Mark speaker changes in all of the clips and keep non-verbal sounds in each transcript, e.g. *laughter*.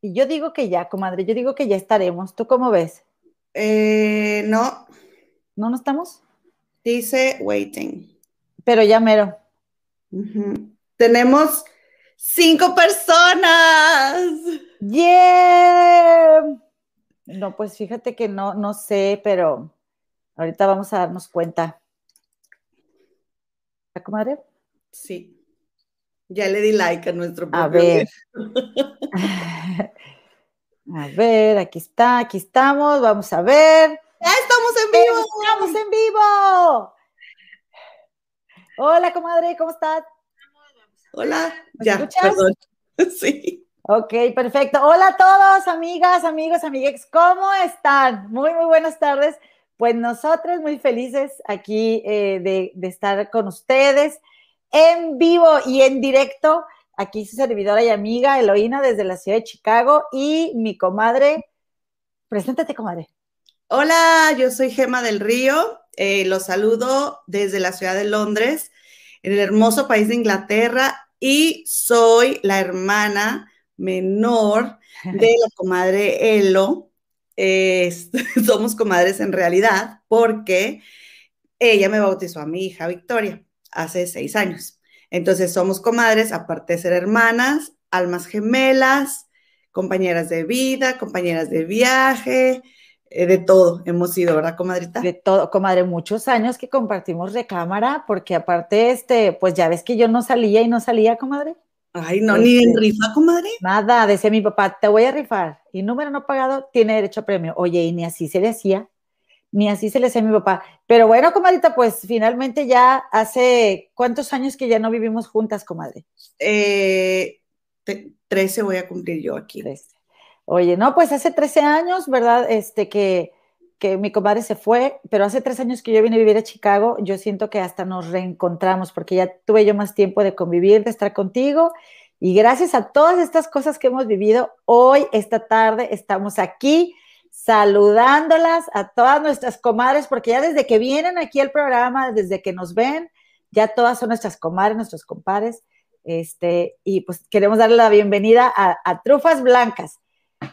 Speaker 1: Y yo digo que ya, comadre, yo digo que ya estaremos. ¿Tú cómo ves?
Speaker 2: Eh, no.
Speaker 1: ¿No, no estamos?
Speaker 2: Dice waiting.
Speaker 1: Pero ya mero.
Speaker 2: Tenemos cinco personas.
Speaker 1: ¡Yeah! No, pues fíjate que no, no sé, pero ahorita vamos a darnos cuenta. ¿La comadre?
Speaker 2: Sí. Ya le di like a nuestro
Speaker 1: A ver. *laughs* a ver, aquí está, aquí estamos, vamos a ver.
Speaker 2: ¡Ya estamos en vivo!
Speaker 1: ¡Estamos en vivo! Hola, comadre, ¿cómo estás?
Speaker 2: Hola, ya, escuchas? perdón. *laughs* Sí.
Speaker 1: Ok, perfecto. Hola a todos, amigas, amigos, amigues, ¿cómo están? Muy, muy buenas tardes. Pues nosotros muy felices aquí eh, de, de estar con ustedes en vivo y en directo. Aquí su servidora y amiga Eloína desde la ciudad de Chicago y mi comadre. Preséntate, comadre.
Speaker 2: Hola, yo soy Gema del Río. Eh, los saludo desde la ciudad de Londres, en el hermoso país de Inglaterra, y soy la hermana menor de la *laughs* comadre Elo. *laughs* somos comadres en realidad porque ella me bautizó a mi hija Victoria hace seis años. Entonces somos comadres, aparte de ser hermanas, almas gemelas, compañeras de vida, compañeras de viaje, eh, de todo hemos sido, ¿verdad, comadrita?
Speaker 1: De todo, comadre, muchos años que compartimos recámara, porque aparte, este, pues ya ves que yo no salía y no salía, comadre.
Speaker 2: Ay, no, ni en este, rifa, comadre.
Speaker 1: Nada, decía mi papá, te voy a rifar. Y número no pagado tiene derecho a premio. Oye, y ni así se decía ni así se le decía a mi papá. Pero bueno, comadrita, pues finalmente ya hace cuántos años que ya no vivimos juntas, comadre.
Speaker 2: Eh, 13 voy a cumplir yo aquí.
Speaker 1: Oye, no, pues hace 13 años, ¿verdad? Este que, que mi comadre se fue, pero hace tres años que yo vine a vivir a Chicago, yo siento que hasta nos reencontramos porque ya tuve yo más tiempo de convivir, de estar contigo. Y gracias a todas estas cosas que hemos vivido, hoy, esta tarde, estamos aquí saludándolas a todas nuestras comadres, porque ya desde que vienen aquí al programa, desde que nos ven, ya todas son nuestras comadres, nuestros compadres, este, y pues queremos darle la bienvenida a, Trufas Blancas.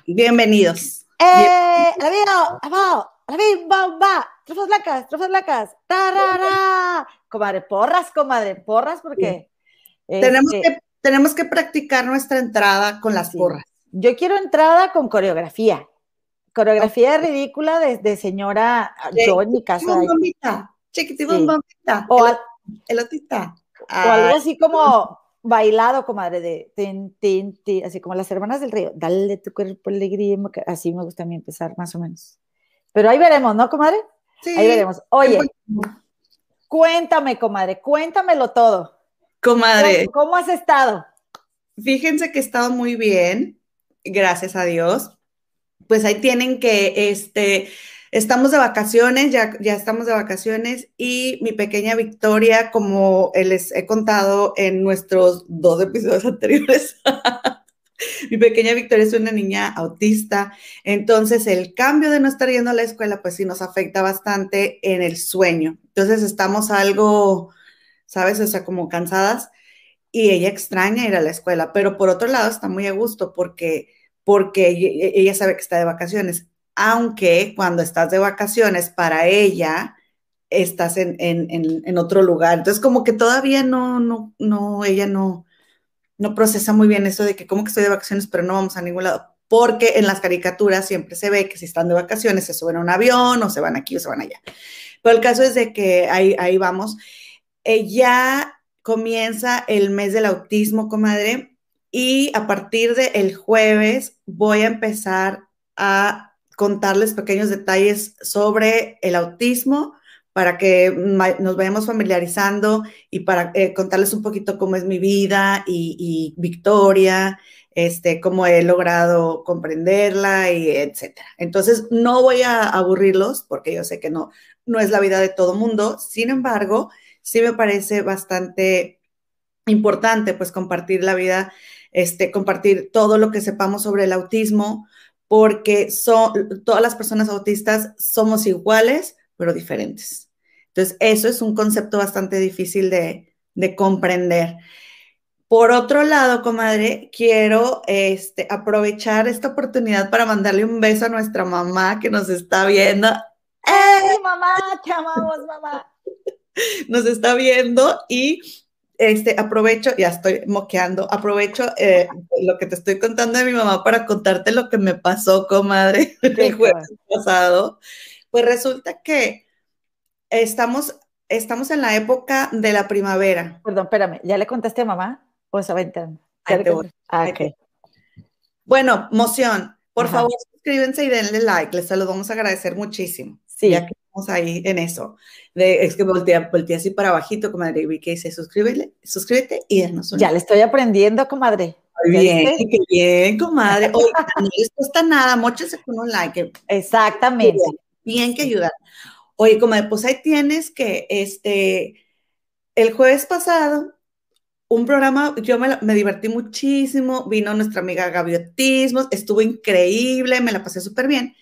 Speaker 2: Bienvenidos.
Speaker 1: ¡Eh! ¡La vida! ¡La ¡La Trufas Blancas! ¡Trufas Blancas! ¡Tarara! Comadre, porras, comadre, porras, porque...
Speaker 2: tenemos, este que, tenemos que practicar nuestra entrada con las porras.
Speaker 1: Yo quiero entrada con coreografía coreografía ridícula de, señora, yo en mi casa.
Speaker 2: Bombita, bombita, o, elotita.
Speaker 1: o algo así como bailado, comadre, de tin, tin, tin, así como las hermanas del río. Dale tu cuerpo alegría, así me gusta a mí empezar, más o menos. Pero ahí veremos, ¿no, comadre? Sí. Ahí veremos. Oye, cuéntame, comadre, cuéntamelo todo.
Speaker 2: Comadre.
Speaker 1: ¿Cómo has estado?
Speaker 2: Fíjense que he estado muy bien, gracias a Dios pues ahí tienen que, este, estamos de vacaciones, ya, ya estamos de vacaciones y mi pequeña Victoria, como les he contado en nuestros dos episodios *laughs* anteriores, *laughs* mi pequeña Victoria es una niña autista, entonces el cambio de no estar yendo a la escuela, pues sí nos afecta bastante en el sueño. Entonces estamos algo, ¿sabes? O sea, como cansadas y ella extraña ir a la escuela, pero por otro lado está muy a gusto porque porque ella sabe que está de vacaciones, aunque cuando estás de vacaciones para ella estás en, otro lugar. Entonces, como que todavía no, no, no, ella no, no procesa muy bien eso de que como que estoy de vacaciones, pero no vamos a ningún lado. Porque en las caricaturas siempre se ve que si están de vacaciones se suben a un avión o se van aquí o se van allá. Pero el caso es de que ahí, ahí vamos. ya comienza el mes del autismo, comadre, y a partir del jueves voy a empezar a contarles pequeños detalles sobre el autismo para que nos vayamos familiarizando y para eh, contarles un poquito cómo es mi vida y, Victoria, este, cómo he logrado comprenderla y etcétera. Entonces, no voy a aburrirlos porque yo sé que no, no es la vida de todo mundo. Sin embargo, sí me parece bastante importante pues compartir la vida este, compartir todo lo que sepamos sobre el autismo, porque son, todas las personas autistas somos iguales, pero diferentes. Entonces, eso es un concepto bastante difícil de, comprender. Por otro lado, comadre, quiero este, aprovechar esta oportunidad para mandarle un beso a nuestra mamá que nos está viendo.
Speaker 1: ¡Eh, mamá! ¡Te amamos, mamá! *laughs*
Speaker 2: Nos está viendo y este, aprovecho, ya estoy moqueando, aprovecho eh, lo que te estoy contando de mi mamá para contarte lo que me pasó, comadre, *laughs* el jueves pasado. Pues resulta que estamos, estamos en la época de la primavera.
Speaker 1: Perdón, espérame, ¿ya le contaste a mamá? ¿O se va entrando?
Speaker 2: Ah, okay. Bueno, moción, por favor, suscríbanse y denle like, les lo vamos a agradecer muchísimo. Sí. Ya que estamos ahí en eso. De, es que voltea, voltea así para abajito, comadre, y que dice suscríbete, suscríbete y denos
Speaker 1: un Ya le estoy aprendiendo, comadre.
Speaker 2: Muy bien, qué bien, comadre. *laughs* Oye, no les cuesta nada, mochese con un like.
Speaker 1: Exactamente.
Speaker 2: Bien, que ayudar. Oye, comadre, pues ahí tienes que, este, el jueves pasado un programa, yo me, me, divertí muchísimo, vino nuestra amiga Gaviotismos, estuvo increíble, me la pasé súper bien.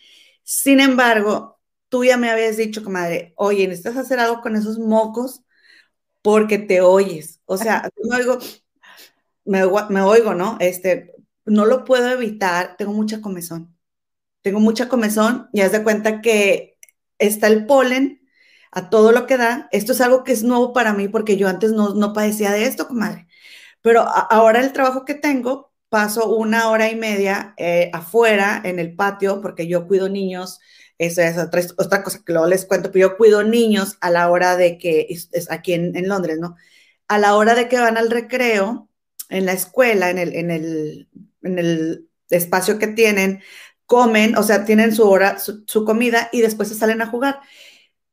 Speaker 2: Sin embargo, tú ya me habías dicho, comadre, oye, necesitas hacer algo con esos mocos porque te oyes. O sea, me oigo, me, me oigo, ¿no? Este, no lo puedo evitar, tengo mucha comezón. Tengo mucha comezón y haz de cuenta que está el polen a todo lo que da. Esto es algo que es nuevo para mí porque yo antes no, no padecía de esto, comadre. Pero ahora el trabajo que tengo, paso una hora y media eh, afuera en el patio porque yo cuido niños. Esa es otra, otra, cosa que luego les cuento, pero yo cuido niños a la hora de que, es, aquí en, en, Londres, ¿no? A la hora de que van al recreo, en la escuela, en el, en el, en el espacio que tienen, comen, o sea, tienen su hora, su, su comida y después se salen a jugar.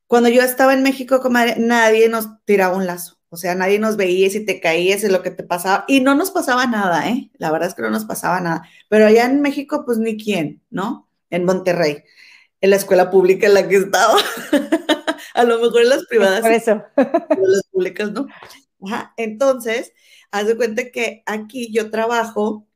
Speaker 2: Cuando yo estaba en México, comadre, nadie nos tiraba un lazo. O sea, nadie nos veía si te caías y lo que te pasaba. Y no nos pasaba nada, ¿eh? La verdad es que no nos pasaba nada. Pero allá en México, pues ni quién, ¿no? En Monterrey, en la escuela pública en la que estaba. *laughs* a lo mejor en las privadas.
Speaker 1: Por eso. *laughs*
Speaker 2: Pero las públicas, ¿no? Ajá. Entonces, haz de cuenta que aquí yo trabajo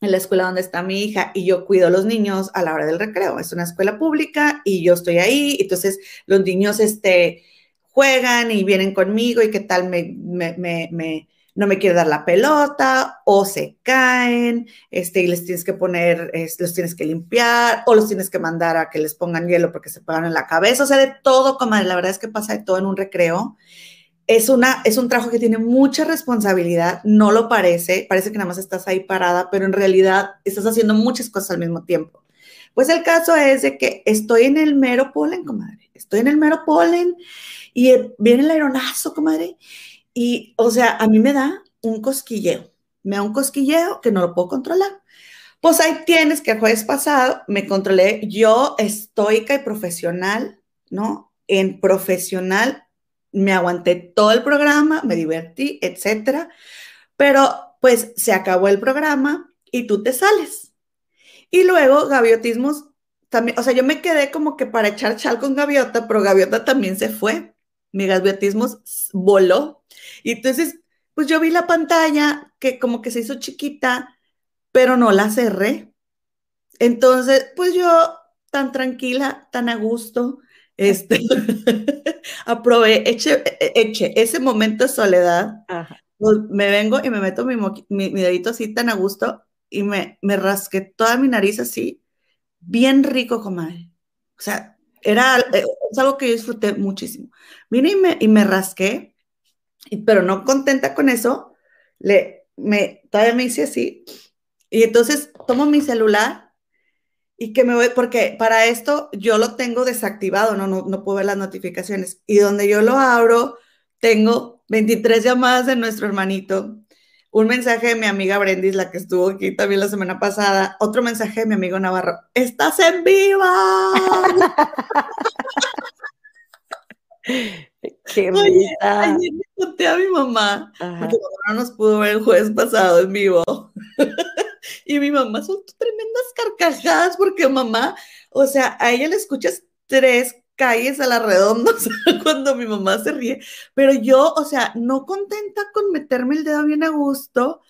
Speaker 2: en la escuela donde está mi hija y yo cuido a los niños a la hora del recreo. Es una escuela pública y yo estoy ahí, entonces los niños este, juegan y vienen conmigo y qué tal me, me, me, no me quiere dar la pelota o se caen este, y les tienes que poner, los tienes que limpiar o los tienes que mandar a que les pongan hielo porque se pegan en la cabeza, o sea, de todo, como la verdad es que pasa de todo en un recreo es, una, es un trabajo que tiene mucha responsabilidad, no lo parece, parece que nada más estás ahí parada, pero en realidad estás haciendo muchas cosas al mismo tiempo. Pues el caso es de que estoy en el mero polen, comadre, estoy en el mero polen y viene el aeronazo, comadre, y o sea, a mí me da un cosquilleo, me da un cosquilleo que no lo puedo controlar. Pues ahí tienes que el jueves pasado me controlé, yo estoica y profesional, ¿no? En profesional me aguanté todo el programa, me divertí, etcétera, pero pues se acabó el programa y tú te sales. Y luego Gaviotismos también, o sea, yo me quedé como que para echar chal con Gaviota, pero Gaviota también se fue. Mi Gaviotismos voló. Y entonces, pues yo vi la pantalla que como que se hizo chiquita, pero no la cerré. Entonces, pues yo tan tranquila, tan a gusto, este, *laughs* aproveché eche, ese momento de soledad. Pues, me vengo y me meto mi, mi, dedito así tan a gusto y me, me rasqué toda mi nariz así, bien rico, comadre. O sea, era eh, es algo que yo disfruté muchísimo. Vine y me, y me rasqué, pero no contenta con eso, le, me, todavía me hice así. Y entonces tomo mi celular y que me voy, porque para esto yo lo tengo desactivado, no, no, no puedo ver las notificaciones. Y donde yo lo abro, tengo 23 llamadas de nuestro hermanito, un mensaje de mi amiga Brendis, la que estuvo aquí también la semana pasada, otro mensaje de mi amigo Navarro, ¡estás en viva! *laughs*
Speaker 1: Qué Oye,
Speaker 2: ayer le conté a mi mamá, porque no nos pudo ver el jueves pasado en vivo. *laughs* Y mi mamá son tremendas carcajadas porque mamá, o sea, a ella le escuchas tres calles a la redonda *laughs* cuando mi mamá se ríe, pero yo, o sea, no contenta con meterme el dedo bien a gusto,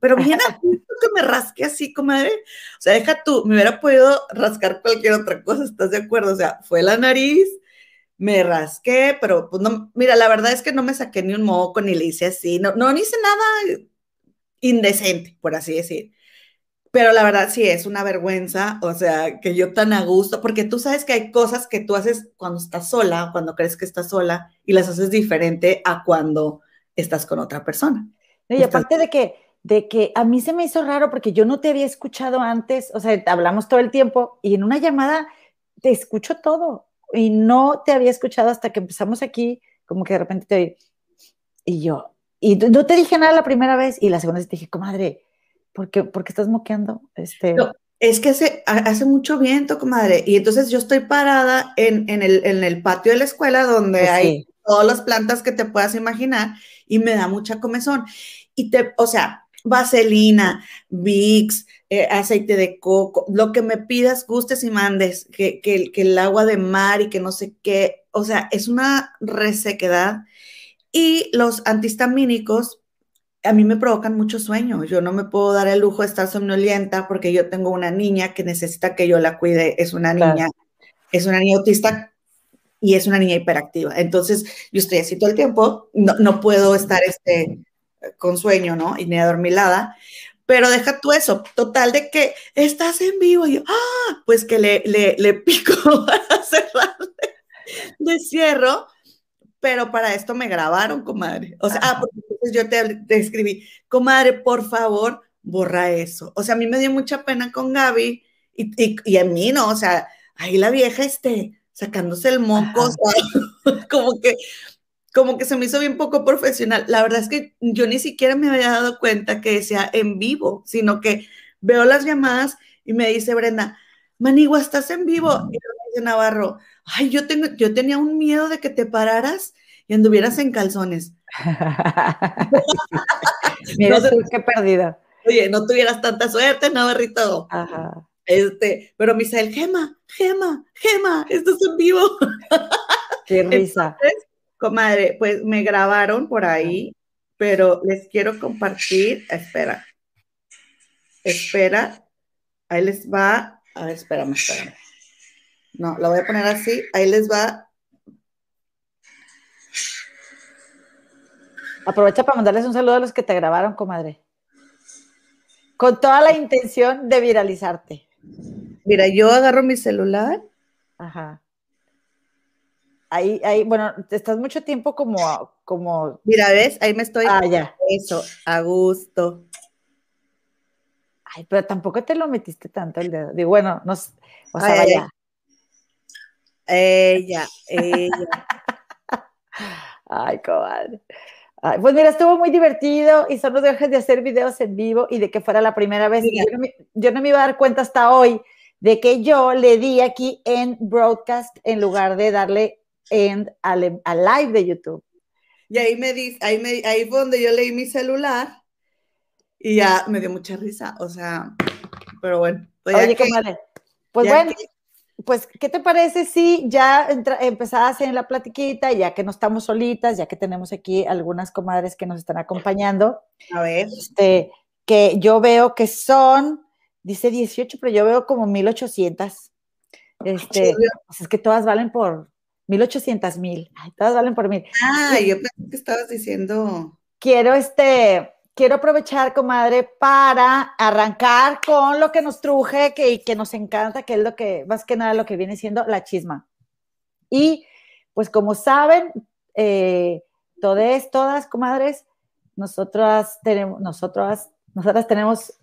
Speaker 2: pero bien a *laughs* gusto que me rasque así, comadre. O sea, deja tú, me hubiera podido rascar cualquier otra cosa, ¿estás de acuerdo? O sea, fue la nariz, me rasqué, pero pues no, mira, la verdad es que no me saqué ni un moco, ni le hice así, no, no hice nada indecente, por así decir. Pero la verdad sí es una vergüenza, o sea, que yo tan a gusto, porque tú sabes que hay cosas que tú haces cuando estás sola, cuando crees que estás sola, y las haces diferente a cuando estás con otra persona.
Speaker 1: Y aparte de que, de que a mí se me hizo raro porque yo no te había escuchado antes, o sea, hablamos todo el tiempo y en una llamada te escucho todo y no te había escuchado hasta que empezamos aquí, como que de repente te oí. Y yo, y no te dije nada la primera vez y la segunda vez te dije, comadre, ¿por qué, ¿por qué estás moqueando? Este...
Speaker 2: es que hace, hace mucho viento, comadre, y entonces yo estoy parada en, en, el, en el, patio de la escuela donde pues hay todas las plantas que te puedas imaginar y me da mucha comezón. Y te, o sea, vaselina, Vicks, eh, aceite de coco, lo que me pidas, gustes y mandes, que, que, el agua de mar y que no sé qué, o sea, es una resequedad. Y los antihistamínicos a mí me provocan mucho sueño. Yo no me puedo dar el lujo de estar somnolienta porque yo tengo una niña que necesita que yo la cuide. Es una niña, es una niña autista y es una niña hiperactiva. Entonces, yo estoy así todo el tiempo, no, no puedo estar este, con sueño, ¿no? Y ni adormilada. Pero deja tú eso, total de que estás en vivo y yo, ah, pues que le, le, le *laughs* pico para cerrarle de cierro, pero para esto me grabaron, comadre. O sea, ah, porque yo te, te, escribí, comadre, por favor, borra eso. O sea, a mí me dio mucha pena con Gaby y, y, y a mí no, o sea, ahí la vieja, este, sacándose el moco, o sea, *laughs* como que como que se me hizo bien poco profesional. La verdad es que yo ni siquiera me había dado cuenta que sea en vivo, sino que veo las llamadas y me dice Brenda, Manigua, ¿estás en vivo? Y me dice Navarro, ay, yo, tengo, yo tenía un miedo de que te pararas y anduvieras en calzones. *laughs*
Speaker 1: Mira, no, qué perdida.
Speaker 2: Oye, no tuvieras tanta suerte, Navarrito. Ajá. Este, pero Misael, Gema, Gema, Gema, esto es en vivo. *laughs*
Speaker 1: Qué risa.
Speaker 2: Comadre, pues me grabaron por ahí, pero les quiero compartir. Espera. Espera. Ahí les va. A ver, espérame, espérame. No, lo voy a poner así. Ahí les va.
Speaker 1: Aprovecha para mandarles un saludo a los que te grabaron, comadre. Con toda la intención de viralizarte.
Speaker 2: Mira, yo agarro mi celular.
Speaker 1: Ajá ahí, ahí, bueno, estás mucho tiempo como, como.
Speaker 2: Mira, ves, ahí me estoy.
Speaker 1: Ah, ya.
Speaker 2: Eso, a gusto.
Speaker 1: Ay, pero tampoco te lo metiste tanto el dedo. Digo, bueno, no, o sea, vaya.
Speaker 2: Ella, ella.
Speaker 1: Ay, comadre. pues mira, estuvo muy divertido y solo dejes de hacer videos en vivo y de que fuera la primera vez. Yo no, me, yo no, me, iba a dar cuenta hasta hoy de que yo le di aquí en broadcast en lugar de darle en al, live de YouTube.
Speaker 2: Y ahí me dice, ahí, me, ahí fue donde yo leí mi celular y ya me dio mucha risa, o sea, pero bueno.
Speaker 1: Pues Oye, comadre, pues bueno, pues, ¿qué te parece si ya empezabas en la platiquita, ya que no estamos solitas, ya que tenemos aquí algunas comadres que nos están acompañando?
Speaker 2: A ver.
Speaker 1: Este, que yo veo que son, dice 18, pero yo veo como 1800. Este, pues es que todas valen por, 1800 mil. Todas valen por mil.
Speaker 2: Ah, yo pensé que estabas diciendo.
Speaker 1: Quiero este, quiero aprovechar, comadre, para arrancar con lo que nos truje, que, que nos encanta, que es lo que, más que nada, lo que viene siendo la chisma. Y pues como saben, eh, todas, todas, comadres, nosotras tenemos, nosotras, nosotras tenemos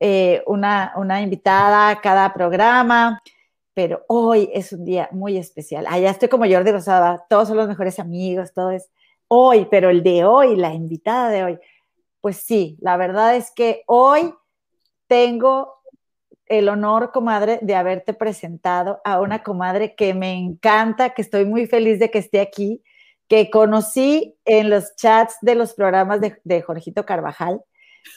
Speaker 1: eh, una, una invitada a cada programa pero hoy es un día muy especial. Allá estoy como Jordi Rosada, todos son los mejores amigos, todo es hoy, pero el de hoy, la invitada de hoy, pues sí, la verdad es que hoy tengo el honor, comadre, de haberte presentado a una comadre que me encanta, que estoy muy feliz de que esté aquí, que conocí en los chats de los programas de, Jorgito Carvajal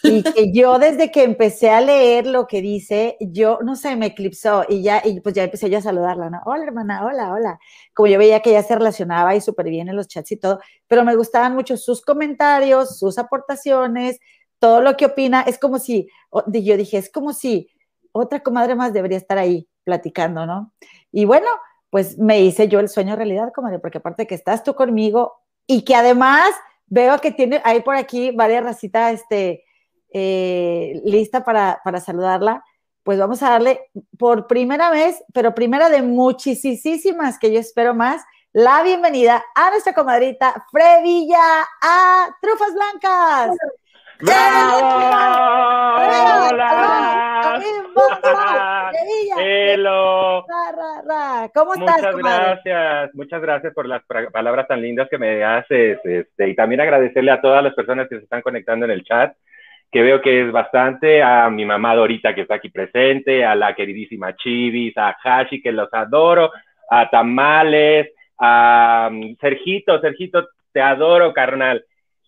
Speaker 1: y que yo desde que empecé a leer lo que dice, yo, no sé, me eclipsó y ya, y pues ya empecé yo a saludarla, ¿no? Hola, hermana, hola, hola. Como yo veía que ella se relacionaba y súper bien en los chats y todo, pero me gustaban mucho sus comentarios, sus aportaciones, todo lo que opina. Es como si, yo dije, es como si otra comadre más debería estar ahí platicando, ¿no? Y bueno, pues me hice yo el sueño realidad, comadre, porque aparte que estás tú conmigo y que además veo que tiene ahí por aquí varias racitas este, eh, lista para, para saludarla, pues vamos a darle por primera vez, pero primera de muchísimas que yo espero más, la bienvenida a nuestra comadrita Frevilla a Trufas Blancas.
Speaker 3: ¡Bravo! ¡Hola! ¡Hello!
Speaker 1: ¿Cómo estás,
Speaker 3: Muchas gracias, muchas gracias por las palabras tan lindas que me haces, este, y también agradecerle a todas las personas que se están conectando en el chat, que veo que es bastante, a mi mamá Dorita que está aquí presente, a la queridísima Chivis, a Hashi que los adoro, a Tamales, a um, Sergito, Sergito, te adoro, carnal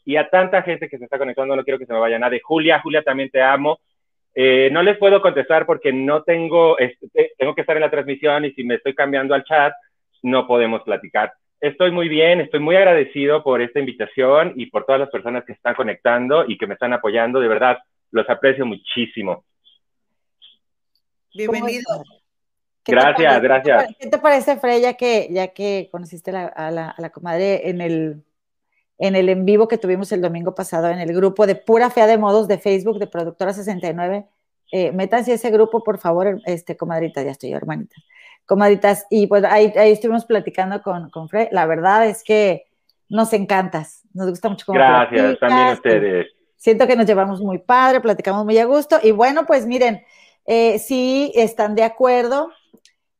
Speaker 3: y a tanta gente que se está conectando, no quiero que se me vaya nadie. Julia, Julia, también te amo. Eh, no les puedo contestar porque no tengo, este, tengo que estar en la transmisión y si me estoy cambiando al chat, no podemos platicar. Estoy muy bien, estoy muy agradecido por esta invitación y por todas las personas que están conectando y que me están apoyando. De verdad, los aprecio muchísimo.
Speaker 2: Bienvenido.
Speaker 3: Gracias, gracias.
Speaker 1: ¿Qué te parece, Freya, ya que, ya que conociste a la comadre en el en el en vivo que tuvimos el domingo pasado en el grupo de Pura Fea de Modos de Facebook de Productora 69. Eh, métanse ese grupo, por favor, este, comadritas, ya estoy, hermanitas. Comadritas, y pues ahí, ahí estuvimos platicando con, con Fred. La verdad es que nos encantas, nos gusta mucho
Speaker 3: cómo Gracias, también ustedes.
Speaker 1: Siento que nos llevamos muy padre, platicamos muy a gusto. Y bueno, pues miren, eh, si están de acuerdo,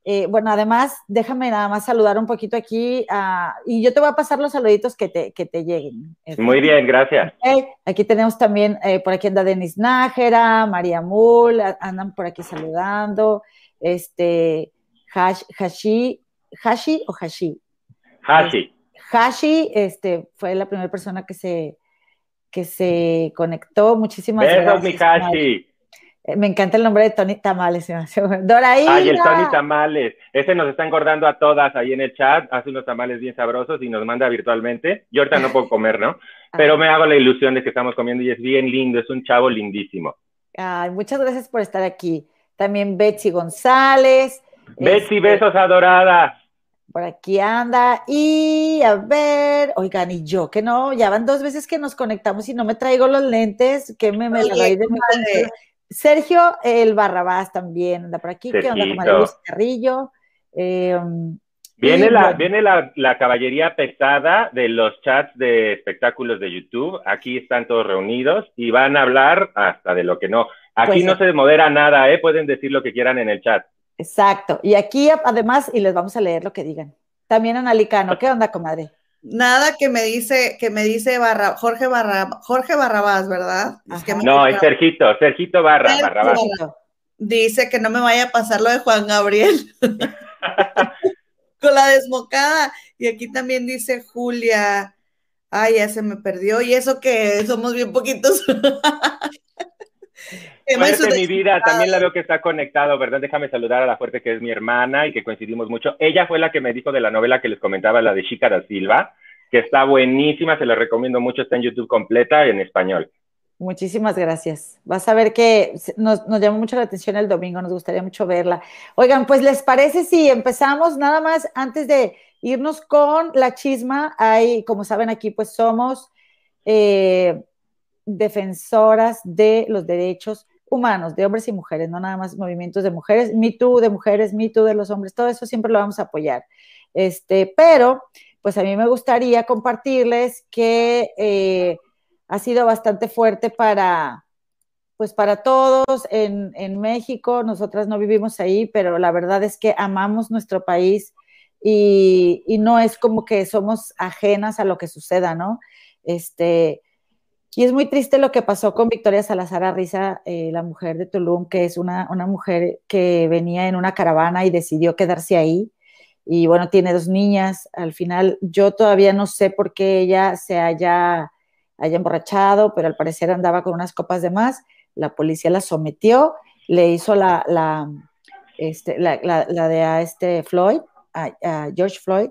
Speaker 1: eh, bueno, además, déjame nada más saludar un poquito aquí y yo te voy a pasar los saluditos que te, que te lleguen.
Speaker 3: Muy bien, gracias.
Speaker 1: Aquí tenemos también, eh, por aquí anda Denis Nájera, María Mul, andan por aquí saludando, este, Hashi, Hashi o Hashi.
Speaker 3: Hashi.
Speaker 1: Hashi, este, fue la primera persona que se, que se conectó. Muchísimas
Speaker 3: gracias. mi Hashi.
Speaker 1: Eh, me encanta el nombre de Tony Tamales. Doraína.
Speaker 3: Ay, el Tony Tamales. Ese nos está engordando a todas ahí en el chat. Hace unos tamales bien sabrosos y nos manda virtualmente. Yo ahorita no puedo comer, ¿no? *laughs* Ah. Pero me hago la ilusión de que estamos comiendo y es bien lindo. Es un chavo lindísimo.
Speaker 1: Ay, muchas gracias por estar aquí. También Betsy González.
Speaker 3: Betsy, este, besos adoradas.
Speaker 1: Por aquí anda. Y a ver, oigan, y yo que no, ya van dos veces que nos conectamos y no me traigo los lentes, que me, me la de mi Sergio el Barrabás también anda por aquí. ¿Qué onda con Luis Carrillo?
Speaker 3: Eh, viene la, viene la, caballería pesada de los chats de espectáculos de YouTube. Aquí están todos reunidos y van a hablar hasta de lo que no. Aquí pues no se modera nada, ¿eh? Pueden decir lo que quieran en el chat.
Speaker 1: Exacto. Y aquí además, y les vamos a leer lo que digan. También Analicano, ¿qué onda, comadre?
Speaker 2: Nada que me dice, que me dice Barra, Jorge Barra, Jorge Barrabás, ¿verdad?
Speaker 3: no, es Sergito, Sergito Barra, Barrabás.
Speaker 2: Dice que no me vaya a pasar lo de Juan Gabriel. *laughs* Con la desmocada. Y aquí también dice Julia. Ay, ya se me perdió. Y eso que somos bien poquitos. *laughs*
Speaker 3: Fuerte mi vida, también la veo que está conectado, ¿verdad? Déjame saludar a la fuerte que es mi hermana y que coincidimos mucho. Ella fue la que me dijo de la novela que les comentaba, la de Chica da Silva, que está buenísima, se la recomiendo mucho, está en YouTube completa en español.
Speaker 1: Muchísimas gracias. Vas a ver que nos, nos, llamó mucho la atención el domingo, nos gustaría mucho verla. Oigan, pues les parece si empezamos nada más antes de irnos con la chisma. Hay, como saben aquí, pues somos eh, defensoras de los derechos humanos, de hombres y mujeres, no nada más movimientos de mujeres, Me Too de mujeres, Me Too de los hombres, todo eso siempre lo vamos a apoyar. Este, pero, pues a mí me gustaría compartirles que eh, ha sido bastante fuerte para, pues para todos en, en, México. Nosotras no vivimos ahí, pero la verdad es que amamos nuestro país y, y no es como que somos ajenas a lo que suceda, ¿no? Este, y es muy triste lo que pasó con Victoria Salazar Arriza, eh, la mujer de Tulum, que es una, una, mujer que venía en una caravana y decidió quedarse ahí. Y bueno, tiene dos niñas. Al final, yo todavía no sé por qué ella se haya, haya emborrachado, pero al parecer andaba con unas copas de más. La policía la sometió, le hizo la, la, este, la, la, de a este Floyd, a, George Floyd.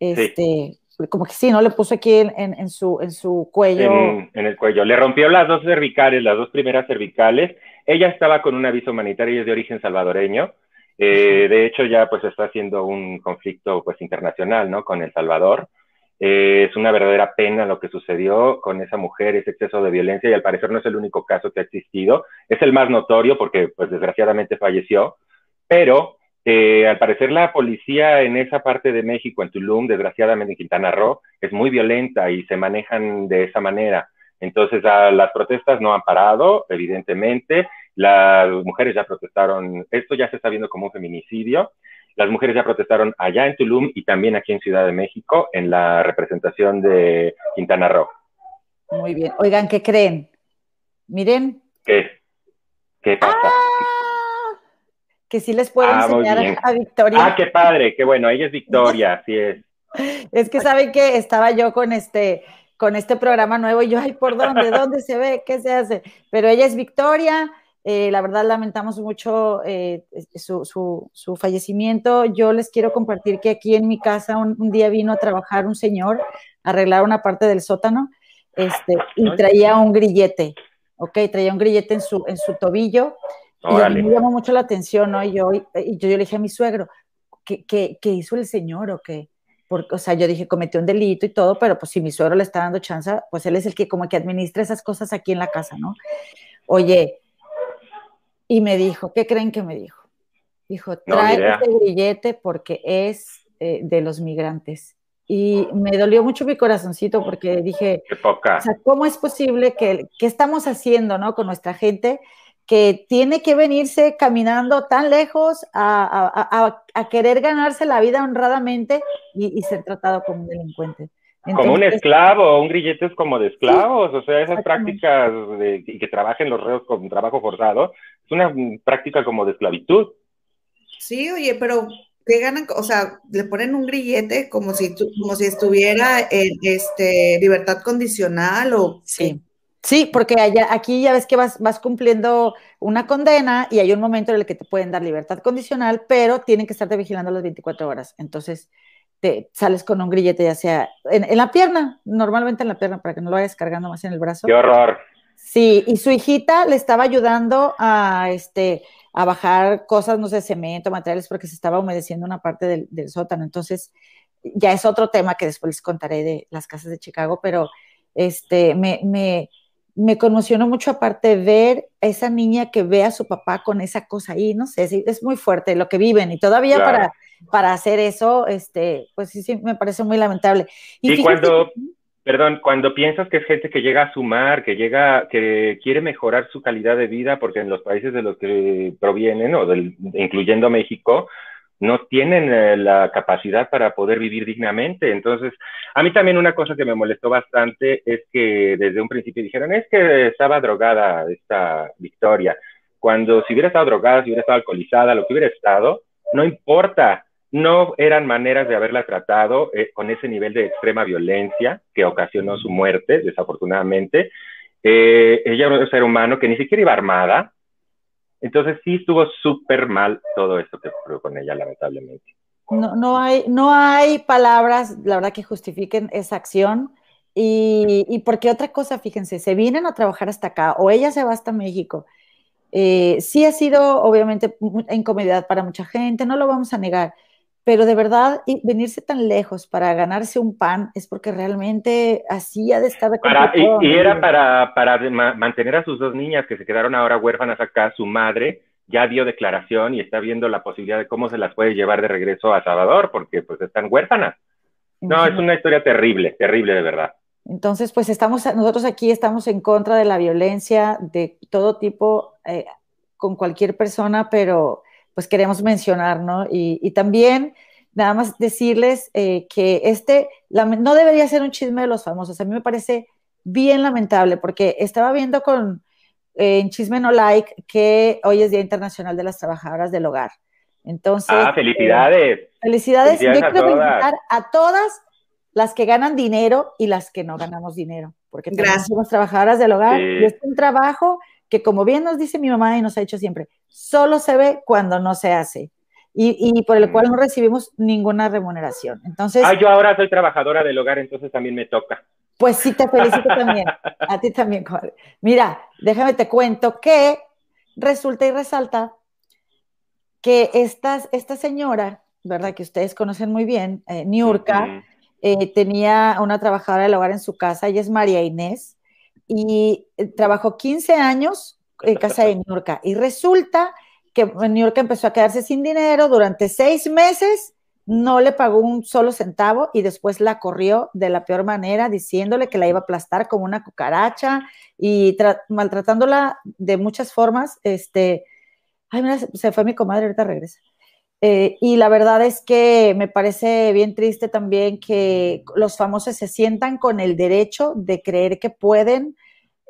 Speaker 1: Este, como que sí, ¿no? Le puso aquí en, su, en su cuello.
Speaker 3: En, el cuello. Le rompió las dos cervicales, las dos primeras cervicales. Ella estaba con un aviso humanitario y es de origen salvadoreño. Eh, de hecho, ya pues está haciendo un conflicto pues internacional, ¿no? Con El Salvador. Eh, es una verdadera pena lo que sucedió con esa mujer, ese exceso de violencia y al parecer no es el único caso que ha existido. Es el más notorio porque pues desgraciadamente falleció, pero eh, al parecer la policía en esa parte de México, en Tulum, desgraciadamente en Quintana Roo, es muy violenta y se manejan de esa manera. Entonces las protestas no han parado, evidentemente. Las mujeres ya protestaron, esto ya se está viendo como un feminicidio. Las mujeres ya protestaron allá en Tulum y también aquí en Ciudad de México en la representación de Quintana Roo.
Speaker 1: Muy bien. Oigan, ¿qué creen? Miren.
Speaker 3: ¿Qué? ¿Qué pasa?
Speaker 1: Ah, que sí les puedo ah, enseñar a Victoria.
Speaker 3: Ah, qué padre, qué bueno, ella es Victoria, *laughs* así es.
Speaker 1: Es que saben que estaba yo con este, con este programa nuevo y yo, ay, ¿por dónde? ¿Dónde se ve? ¿Qué se hace? Pero ella es Victoria, eh, la verdad lamentamos mucho eh, su, fallecimiento. Yo les quiero compartir que aquí en mi casa un, día vino a trabajar un señor a arreglar una parte del sótano este, y traía un grillete, ¿ok? Traía un grillete en su, en su tobillo. Y me llamó mucho la atención, ¿no? Y yo, y yo, le dije a mi suegro, ¿qué, qué, qué hizo el señor o qué? Porque, o sea, yo dije, cometió un delito y todo, pero pues si mi suegro le está dando chance, pues él es el que como que administra esas cosas aquí en la casa, ¿no? Oye, y me dijo, ¿qué creen que me dijo? Dijo, trae ese grillete porque es eh, de los migrantes. Y me dolió mucho mi corazoncito porque dije,
Speaker 3: Qué poca.
Speaker 1: O sea, ¿cómo es posible que, que estamos haciendo ¿no? con nuestra gente que tiene que venirse caminando tan lejos a, a, a querer ganarse la vida honradamente y, y ser tratado como un delincuente?
Speaker 3: como un esclavo, un grillete es como de esclavos, o sea, esas prácticas de que trabajen los reos con trabajo forzado, es una práctica como de esclavitud.
Speaker 2: Sí, oye, pero ¿qué ganan? O sea, le ponen un grillete como si, como si estuviera en este, libertad condicional o...
Speaker 1: Sí. Sí, porque allá, aquí ya ves que vas, vas cumpliendo una condena y hay un momento en el que te pueden dar libertad condicional, pero tienen que estarte vigilando las 24 horas. Entonces, te sales con un grillete, ya sea en, la pierna, normalmente en la pierna, para que no lo vayas cargando más en el brazo.
Speaker 3: ¡Qué horror!
Speaker 1: Sí, y su hijita le estaba ayudando a, este, a bajar cosas, no sé, cemento, materiales, porque se estaba humedeciendo una parte del, del sótano. Entonces, ya es otro tema que después les contaré de las casas de Chicago, pero este, me, me, me conmocionó mucho aparte ver a esa niña que ve a su papá con esa cosa ahí, no sé, es muy fuerte lo que viven y todavía para, para hacer eso, este, pues sí, sí, me parece muy lamentable.
Speaker 3: Y, cuando, perdón, cuando piensas que es gente que llega a sumar, que llega, que quiere mejorar su calidad de vida, porque en los países de los que provienen, o del, incluyendo México, no tienen eh, la capacidad para poder vivir dignamente. Entonces, a mí también una cosa que me molestó bastante es que desde un principio dijeron, es que estaba drogada esta Victoria. Cuando si hubiera estado drogada, si hubiera estado alcoholizada, lo que hubiera estado, no importa. No eran maneras de haberla tratado eh, con ese nivel de extrema violencia que ocasionó su muerte, desafortunadamente. Eh, ella era un ser humano que ni siquiera iba armada, entonces sí estuvo súper mal todo esto que ocurrió con ella, lamentablemente.
Speaker 1: No, no, hay, no hay palabras, la verdad, que justifiquen esa acción. Y, y porque otra cosa, fíjense, se vienen a trabajar hasta acá o ella se va hasta México. Eh, sí ha sido, obviamente, incomodidad para mucha gente, no lo vamos a negar, pero de verdad venirse tan lejos para ganarse un pan es porque realmente así ha de estar de
Speaker 3: para, y, era para, para mantener a sus dos niñas que se quedaron ahora huérfanas acá, su madre ya dio declaración y está viendo la posibilidad de cómo se las puede llevar de regreso a Salvador, porque pues están huérfanas. No, es una historia terrible, terrible de verdad.
Speaker 1: Entonces, pues estamos, nosotros aquí estamos en contra de la violencia de todo tipo eh, con cualquier persona, pero pues queremos mencionar, ¿no? Y, también nada más decirles eh, que este no debería ser un chisme de los famosos. A mí me parece bien lamentable porque estaba viendo con en Chisme No Like que hoy es Día Internacional de las Trabajadoras del Hogar. Entonces.
Speaker 3: Ah, felicidades.
Speaker 1: felicidades. Yo quiero felicitar a todas las que ganan dinero y las que no ganamos dinero, porque también somos trabajadoras del hogar y es un trabajo que, como bien nos dice mi mamá y nos ha dicho siempre, solo se ve cuando no se hace. Y, por el cual no recibimos ninguna remuneración. Entonces.
Speaker 3: Ah, yo ahora soy trabajadora del hogar, entonces también me toca.
Speaker 1: Pues sí, te felicito también. A ti también, Mira, déjame te cuento que resulta y resalta que esta, esta señora, ¿verdad? Que ustedes conocen muy bien, eh, Niurka, eh, tenía una trabajadora del hogar en su casa, ella es María Inés, y eh, trabajó 15 años en casa de Niurka. Y resulta que Niurka empezó a quedarse sin dinero durante seis meses, no le pagó un solo centavo y después la corrió de la peor manera, diciéndole que la iba a aplastar como una cucaracha y maltratándola de muchas formas. Este, ay, mira, se fue mi comadre, ahorita regresa. Eh, y la verdad es que me parece bien triste también que los famosos se sientan con el derecho de creer que pueden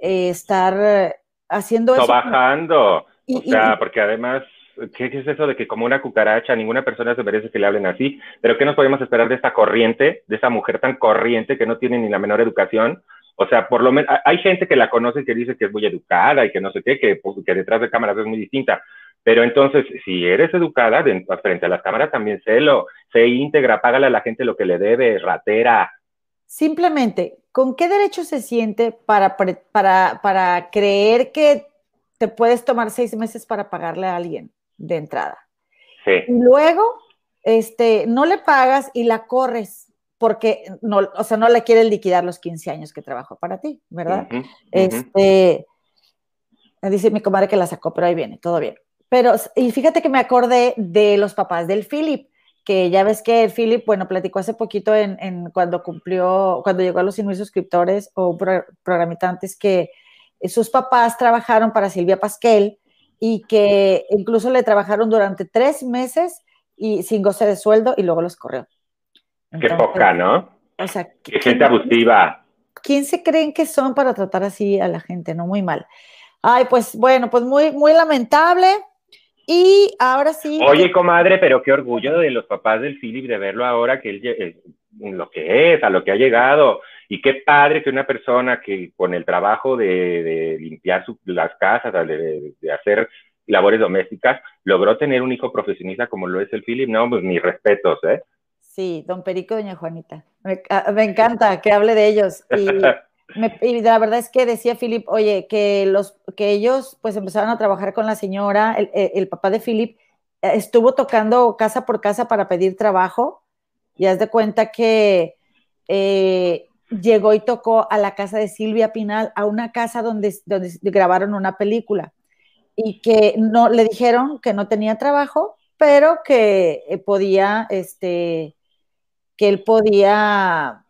Speaker 1: eh, estar haciendo
Speaker 3: eso. Bajando. o sea, porque además, ¿qué es eso de que como una cucaracha, ninguna persona se merece que le hablen así? Pero ¿qué nos podemos esperar de esta corriente, de esa mujer tan corriente que no tiene ni la menor educación? O sea, por lo menos hay gente que la conoce que dice que es muy educada y que no sé qué, que, pues, que detrás de cámaras es muy distinta. Pero entonces, si eres educada frente a las cámaras, también sélo, sé íntegra, págale a la gente lo que le debe, ratera.
Speaker 1: Simplemente, ¿con qué derecho se siente para, para, para creer que te puedes tomar seis meses para pagarle a alguien de entrada?
Speaker 3: Sí.
Speaker 1: Y luego, este, no le pagas y la corres porque no, o sea, no le quieres liquidar los 15 años que trabajó para ti, ¿verdad? Este, dice mi comadre que la sacó, pero ahí viene, todo bien. Pero, y fíjate que me acordé de los papás del Philip, que ya ves que el Philip, bueno, platicó hace poquito en, cuando cumplió, cuando llegó a los mil suscriptores o programitantes, que sus papás trabajaron para Silvia Pasquel y que incluso le trabajaron durante tres meses y sin goce de sueldo y luego los corrió.
Speaker 3: Qué poca, ¿no?
Speaker 1: O sea,
Speaker 3: qué gente abusiva.
Speaker 1: ¿Quién se creen que son para tratar así a la gente? No, muy mal. Ay, pues bueno, pues muy, muy lamentable. Y ahora sí.
Speaker 3: Oye, comadre, pero qué orgullo de los papás del Philip de verlo ahora, que él eh, lo que es, a lo que ha llegado. Y qué padre que una persona que con el trabajo de, limpiar las casas, de, hacer labores domésticas, logró tener un hijo profesionista como lo es el Philip. No, pues mis respetos, ¿eh?
Speaker 1: Sí, don Perico, doña Juanita. Me, ah, me encanta que hable de ellos. Y *laughs* y la verdad es que decía Philip, oye, que, los, que ellos pues empezaron a trabajar con la señora, el, papá de Philip eh, estuvo tocando casa por casa para pedir trabajo y haz de cuenta que eh, llegó y tocó a la casa de Silvia Pinal, a una casa donde, donde grabaron una película y que no le dijeron que no tenía trabajo, pero que eh, podía, este, que él podía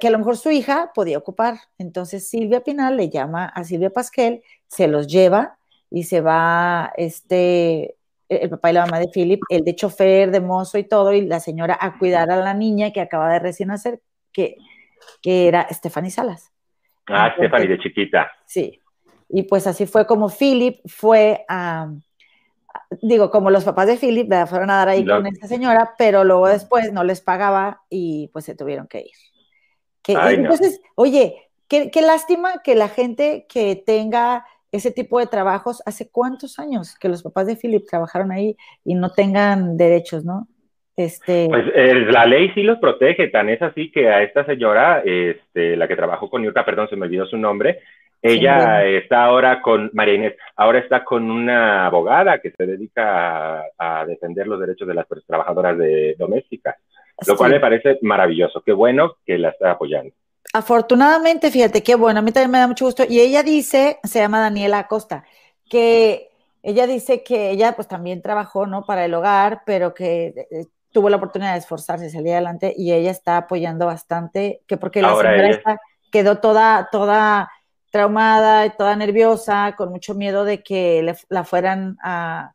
Speaker 1: que a lo mejor su hija podía ocupar. Entonces Silvia Pinal le llama a Silvia Pasquel, se los lleva y se va este, el papá y la mamá de Philip, el de chofer, de mozo y todo, y la señora a cuidar a la niña que acaba de recién nacer, que, que era Stephanie Salas.
Speaker 3: Ah, Stephanie de chiquita.
Speaker 1: Sí. Y pues así fue como Philip fue a, digo, como los papás de Philip fueron a dar ahí con esta señora, pero luego después no les pagaba y pues se tuvieron que ir entonces, oye, qué, lástima que la gente que tenga ese tipo de trabajos, ¿hace cuántos años que los papás de Philip trabajaron ahí y no tengan derechos, no? Este...
Speaker 3: Pues eh, la ley sí los protege, tan es así que a esta señora, este, la que trabajó con Yurka, perdón, se me olvidó su nombre, ella está ahora con, María Inés, ahora está con una abogada que se dedica a, defender los derechos de las trabajadoras de, domésticas. Lo cual me parece maravilloso. Qué bueno que la está apoyando.
Speaker 1: Afortunadamente, fíjate, qué bueno. A mí también me da mucho gusto. Y ella dice, se llama Daniela Acosta, que ella dice que ella pues también trabajó, ¿no? Para el hogar, pero que eh, tuvo la oportunidad de esforzarse, salir adelante y ella está apoyando bastante, que porque la señora quedó toda, toda traumada y toda nerviosa, con mucho miedo de que la fueran a,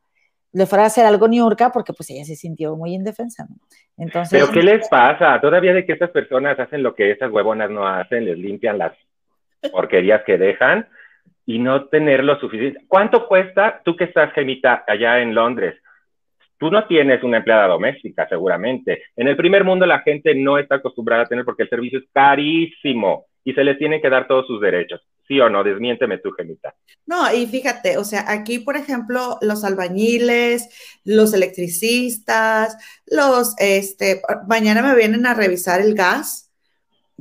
Speaker 1: le fuera a hacer algo Niurka porque pues ella se sintió muy indefensa, ¿no?
Speaker 3: Entonces, Pero ¿qué les pasa? Todavía de que estas personas hacen lo que esas huevonas no hacen, les limpian las porquerías que dejan y no tener lo suficiente. ¿Cuánto cuesta tú que estás, Gemita, allá en Londres? Tú no tienes una empleada doméstica, seguramente. En el primer mundo la gente no está acostumbrada a tener porque el servicio es carísimo y se les tiene que dar todos sus derechos. ¿Sí o no? Desmiénteme tú, Gemita.
Speaker 2: No, y fíjate, o sea, aquí, por ejemplo, los albañiles, los electricistas, los, este, mañana me vienen a revisar el gas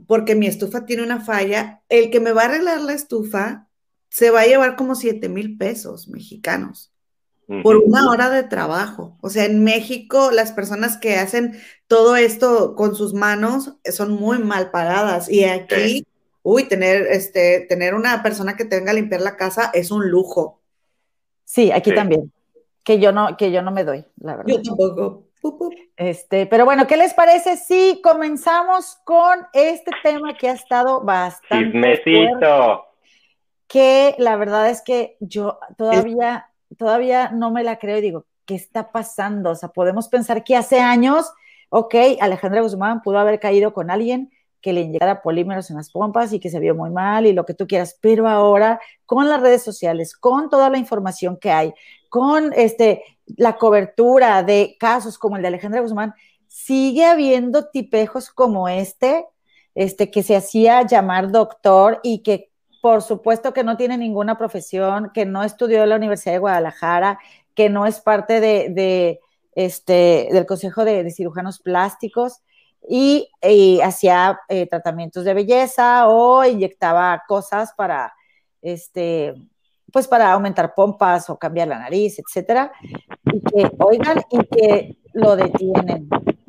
Speaker 2: porque mi estufa tiene una falla. El que me va a arreglar la estufa se va a llevar como 7 mil pesos mexicanos. por una hora de trabajo. O sea, en México las personas que hacen todo esto con sus manos son muy mal pagadas y aquí, uy, tener, este, tener una persona que tenga a limpiar la casa es un lujo.
Speaker 1: Sí, aquí también. Que yo no, que yo no me doy, la verdad.
Speaker 2: Yo tampoco.
Speaker 1: Este, pero bueno, ¿qué les parece si comenzamos con este tema que ha estado bastante
Speaker 3: Chismecito.
Speaker 1: que la verdad es que yo todavía todavía no me la creo y digo, ¿qué está pasando? O sea, podemos pensar que hace años, ok, Alejandra Guzmán pudo haber caído con alguien que le inyectara polímeros en las pompas y que se vio muy mal y lo que tú quieras, pero ahora con las redes sociales, con toda la información que hay, con este, la cobertura de casos como el de Alejandra Guzmán, sigue habiendo tipejos como este, este que se hacía llamar doctor y que por supuesto que no tiene ninguna profesión, que no estudió en la Universidad de Guadalajara, que no es parte de, este, del Consejo de, Cirujanos Plásticos y, hacía eh, tratamientos de belleza o inyectaba cosas para, este, pues para aumentar pompas o cambiar la nariz, etcétera, y que oigan y que lo detienen.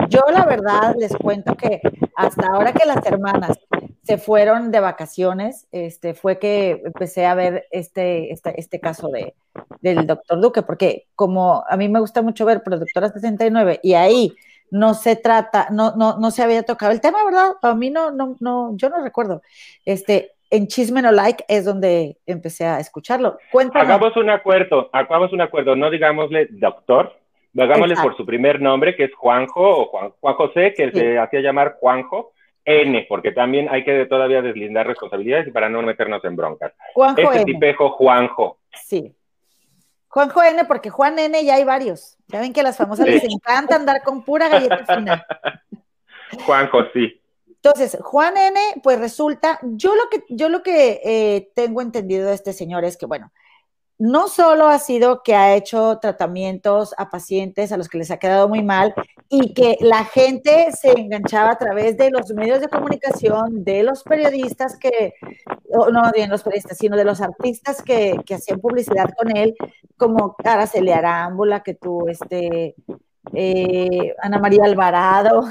Speaker 1: Yo la verdad les cuento que hasta ahora que las hermanas se fueron de vacaciones, este, fue que empecé a ver este, este, este caso de, del doctor Duque, porque como a mí me gusta mucho ver Productora 69 y ahí no se trata, no, no, no se había tocado el tema, ¿verdad? A mí no, no, no, yo no recuerdo. Este, en Chisme No Like es donde empecé a escucharlo. Cuéntame.
Speaker 3: Hagamos un acuerdo, hagamos un acuerdo, no digámosle doctor, hagámosle por su primer nombre, que es Juanjo o Juan, Juan José, que se hacía llamar Juanjo, N, porque también hay que todavía deslindar responsabilidades y para no meternos en broncas. Juanjo este N. tipejo Juanjo.
Speaker 1: Sí. Juanjo N, porque Juan N ya hay varios. Ya ven que a las famosas les encanta andar con pura galleta fina. *laughs*
Speaker 3: Juanjo, sí.
Speaker 1: Entonces, Juan N, pues resulta, yo lo que, yo lo que eh, tengo entendido de este señor es que, bueno, no solo ha sido que ha hecho tratamientos a pacientes a los que les ha quedado muy mal y que la gente se enganchaba a través de los medios de comunicación, de los periodistas que, no bien los periodistas, sino de los artistas que, hacían publicidad con él, como Araceli Arámbula, que tú, este, eh, Ana María Alvarado,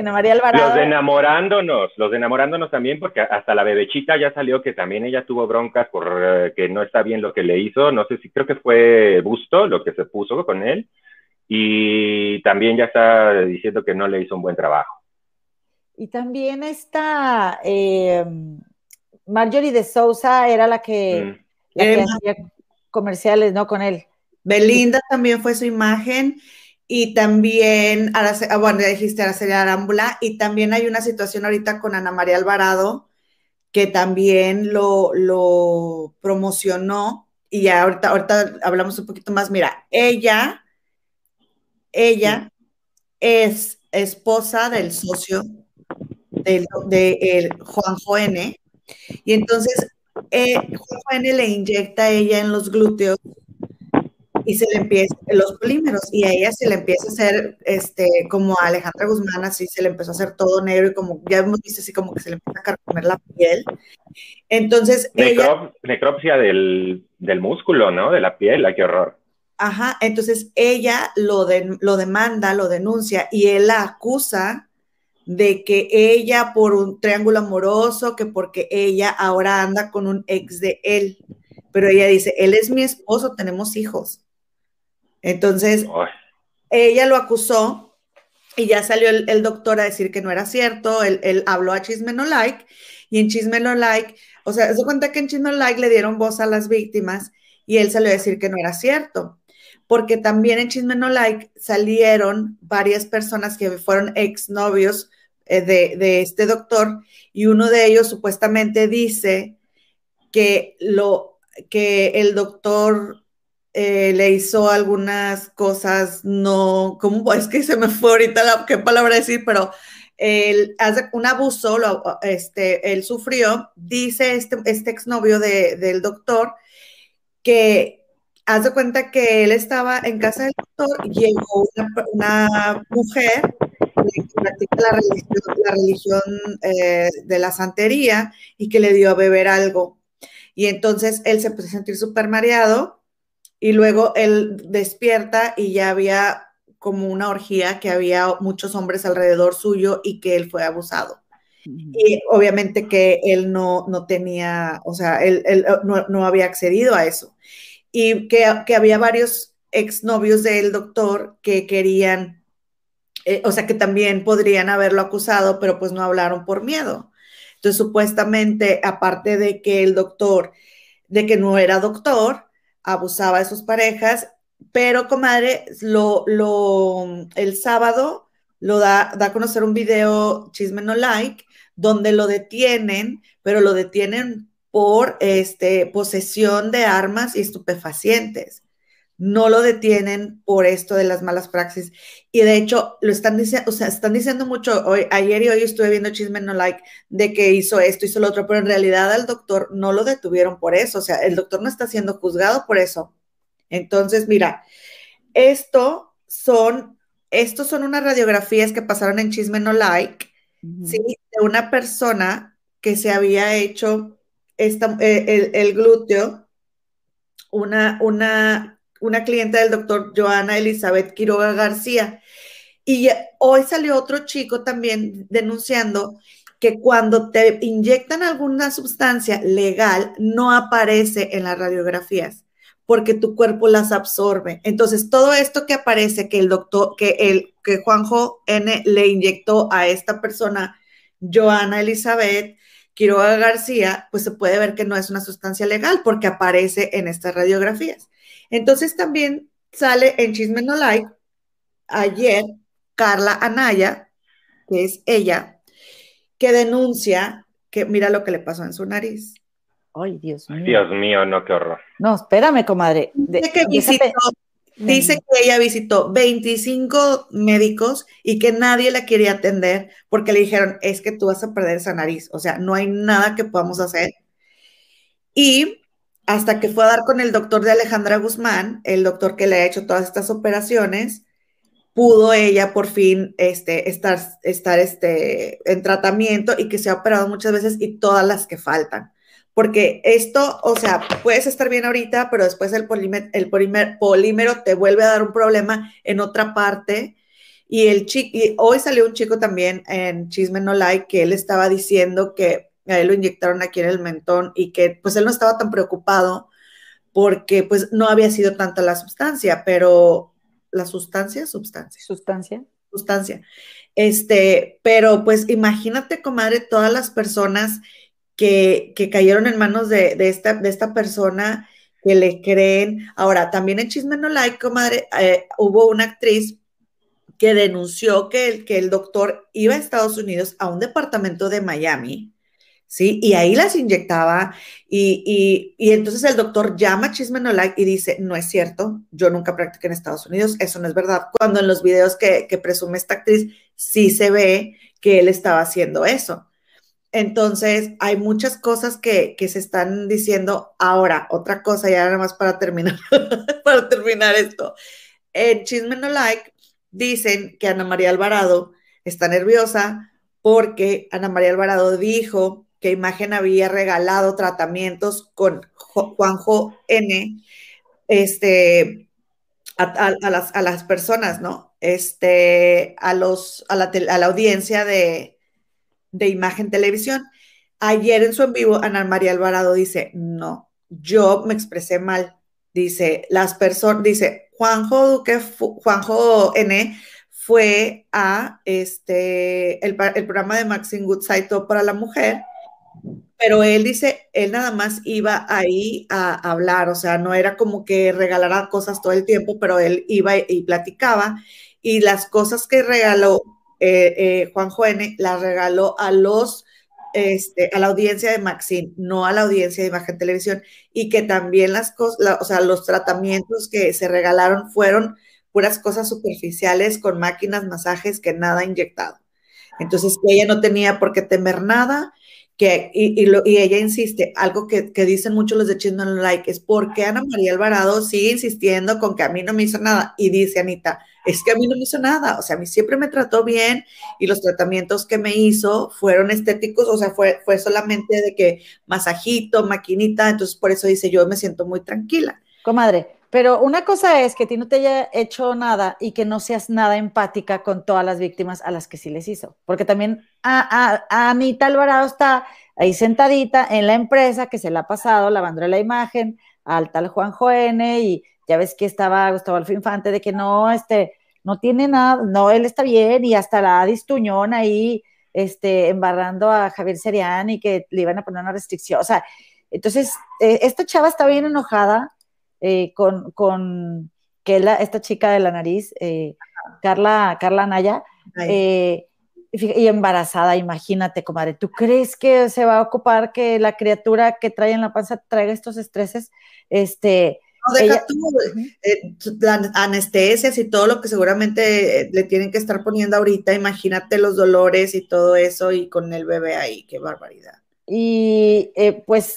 Speaker 1: María Alvarado.
Speaker 3: Los de enamorándonos, los de enamorándonos también, porque hasta la bebechita ya salió que también ella tuvo broncas por eh, que no está bien lo que le hizo. No sé si creo que fue Busto lo que se puso con él. Y también ya está diciendo que no le hizo un buen trabajo.
Speaker 1: Y también está eh, Marjorie de Sousa, era la que, mm. hacía comerciales, ¿no? Con él.
Speaker 2: Belinda también fue su imagen y también, ah, bueno, ya dijiste Araceli Arámbula, y también hay una situación ahorita con Ana María Alvarado, que también lo, lo promocionó, y ya ahorita, ahorita hablamos un poquito más. Mira, ella, ella es esposa del socio de, de Juanjo N. Y entonces eh, Juanjo N le inyecta a ella en los glúteos y se le empieza los polímeros y a ella se le empieza a hacer este como a Alejandra Guzmán así se le empezó a hacer todo negro y como ya hemos visto así como que se le empieza a carcomer la piel. Entonces
Speaker 3: necropsia del, del, músculo no de la piel ay qué horror.
Speaker 2: Ajá entonces ella lo lo demanda lo denuncia y él la acusa de que ella por un triángulo amoroso que porque ella ahora anda con un ex de él. Pero ella dice, él es mi esposo, tenemos hijos. Entonces, ella lo acusó y ya salió el, doctor a decir que no era cierto, él, habló a Chisme No Like y en Chisme No Like, o sea, se cuenta que en Chisme No Like le dieron voz a las víctimas y él salió a decir que no era cierto, porque también en Chisme No Like salieron varias personas que fueron exnovios eh, de, de este doctor y uno de ellos supuestamente dice que lo que el doctor eh, le hizo algunas cosas no, ¿cómo es que se me fue ahorita la, qué palabra decir? Pero él hace un abuso, lo, este, él sufrió, dice este, este exnovio de, del doctor que hace cuenta que él estaba en casa del doctor, llegó una, mujer que practica la religión, la religión eh, de la santería y que le dio a beber algo. Y entonces él se empezó a sentir súper mareado y luego él despierta y ya había como una orgía, que había muchos hombres alrededor suyo y que él fue abusado. Y obviamente que él no, no tenía, o sea, él, él no, no, había accedido a eso. Y que, que había varios exnovios del doctor que querían, eh, o sea, que también podrían haberlo acusado, pero pues no hablaron por miedo. Entonces, supuestamente, aparte de que el doctor, de que no era doctor, abusaba de sus parejas, pero comadre, lo, lo, el sábado lo da, da a conocer un video Chisme No Like, donde lo detienen, pero lo detienen por este, posesión de armas y estupefacientes. No lo detienen por esto de las malas praxis. Y de hecho, lo están diciendo, o sea, están diciendo mucho, hoy, ayer y hoy estuve viendo Chisme No Like de que hizo esto, hizo lo otro, pero en realidad al doctor no lo detuvieron por eso. O sea, el doctor no está siendo juzgado por eso. Entonces, mira, esto son, estos son unas radiografías que pasaron en Chisme No Like, ¿sí? De una persona que se había hecho esta, eh, el, glúteo, una, una, una clienta del doctor Joana Elizabeth Quiroga García. Y hoy salió otro chico también denunciando que cuando te inyectan alguna sustancia legal no aparece en las radiografías porque tu cuerpo las absorbe. Entonces, todo esto que aparece que el doctor, que el, que Juanjo N le inyectó a esta persona, Joana Elizabeth Quiroga García, pues se puede ver que no es una sustancia legal porque aparece en estas radiografías. Entonces, también sale en Chisme No Like ayer Carla Anaya, que es ella, que denuncia que mira lo que le pasó en su nariz.
Speaker 1: Ay, Dios mío.
Speaker 3: Dios mío, no, qué horror.
Speaker 1: No, espérame, comadre.
Speaker 2: dice, que visitó, dice que ella visitó 25 médicos y que nadie la quería atender porque le dijeron, es que tú vas a perder esa nariz. O sea, no hay nada que podamos hacer. Y hasta que fue a dar con el doctor de Alejandra Guzmán, el doctor que le ha hecho todas estas operaciones, pudo ella por fin este, estar, estar este, en tratamiento y que se ha operado muchas veces y todas las que faltan porque esto, o sea, puedes estar bien ahorita, pero después el, polímero, el polímero te vuelve a dar un problema en otra parte. Y, el y hoy salió un chico también en Chisme No Like que él estaba diciendo que a él lo inyectaron aquí en el mentón y que pues él no estaba tan preocupado porque pues no había sido tanta la sustancia, pero la sustancia, sustancia.
Speaker 1: Sustancia.
Speaker 2: Sustancia. Este, pero pues imagínate, comadre, todas las personas que, cayeron en manos de, esta, de esta persona que le creen. Ahora, también en Chisme No Like, comadre, eh, hubo una actriz que denunció que el, que el doctor iba a Estados Unidos a un departamento de Miami, ¿sí? Y ahí las inyectaba y, entonces el doctor llama a Chisme No Like y dice, no es cierto, yo nunca practiqué en Estados Unidos, eso no es verdad. Cuando en los videos que, que presume esta actriz sí se ve que él estaba haciendo eso. Entonces, hay muchas cosas que, se están diciendo ahora. Otra cosa, ya nada más para terminar, *laughs* para terminar esto. En Chisme No Like dicen que Ana María Alvarado está nerviosa porque Ana María Alvarado dijo que Imagen había regalado tratamientos con Juanjo N. Este, a, las, a las personas, ¿no? Este, a, los, a, la, la audiencia de, de Imagen Televisión. Ayer en su en vivo, Ana María Alvarado dice, no, yo me expresé mal. Dice, las personas, dice, Juanjo Duque, Juanjo N fue a este, el, programa de Maxine Goodside para la mujer, pero él dice, él nada más iba ahí a hablar, o sea, no era como que regalara cosas todo el tiempo, pero él iba y platicaba y las cosas que regaló eh, eh, Juan Juene la regaló a los, este, a la audiencia de Maxine, no a la audiencia de Imagen Televisión, y que también las cosas, o sea, los tratamientos que se regalaron fueron puras cosas superficiales con máquinas, masajes, que nada inyectado. Entonces, ella no tenía por qué temer nada, y, y, ella insiste, algo que, dicen muchos los de Chisme Like, es porque Ana María Alvarado sigue insistiendo con que a mí no me hizo nada. Y dice Anita, es que a mí no me hizo nada, o sea, a mí siempre me trató bien y los tratamientos que me hizo fueron estéticos, o sea, fue, fue solamente de que masajito, maquinita, entonces por eso dice yo me siento muy tranquila.
Speaker 1: Comadre, pero una cosa es que a ti no te haya hecho nada y que no seas nada empática con todas las víctimas a las que sí les hizo. Porque también a, a, Anita Alvarado está ahí sentadita en la empresa que se le ha pasado lavando la imagen al tal Juan N. y ya ves que estaba Gustavo Alfo Infante de que no, este, no tiene nada, no, él está bien y hasta la Distuñón ahí, este, embarrando a Javier Serián y que le iban a poner una restricción. O sea, entonces, eh, esta chava está bien enojada eh, con, con, que la, esta chica de la nariz, eh, Carla, Carla Naya, y embarazada, imagínate, comadre. ¿Tú crees que se va a ocupar que la criatura que trae en la panza traiga estos estreses? Este,
Speaker 2: no, deja tú, eh, anestesias y todo lo que seguramente eh, le tienen que estar poniendo ahorita. Imagínate los dolores y todo eso y con el bebé ahí, qué barbaridad.
Speaker 1: Y eh, pues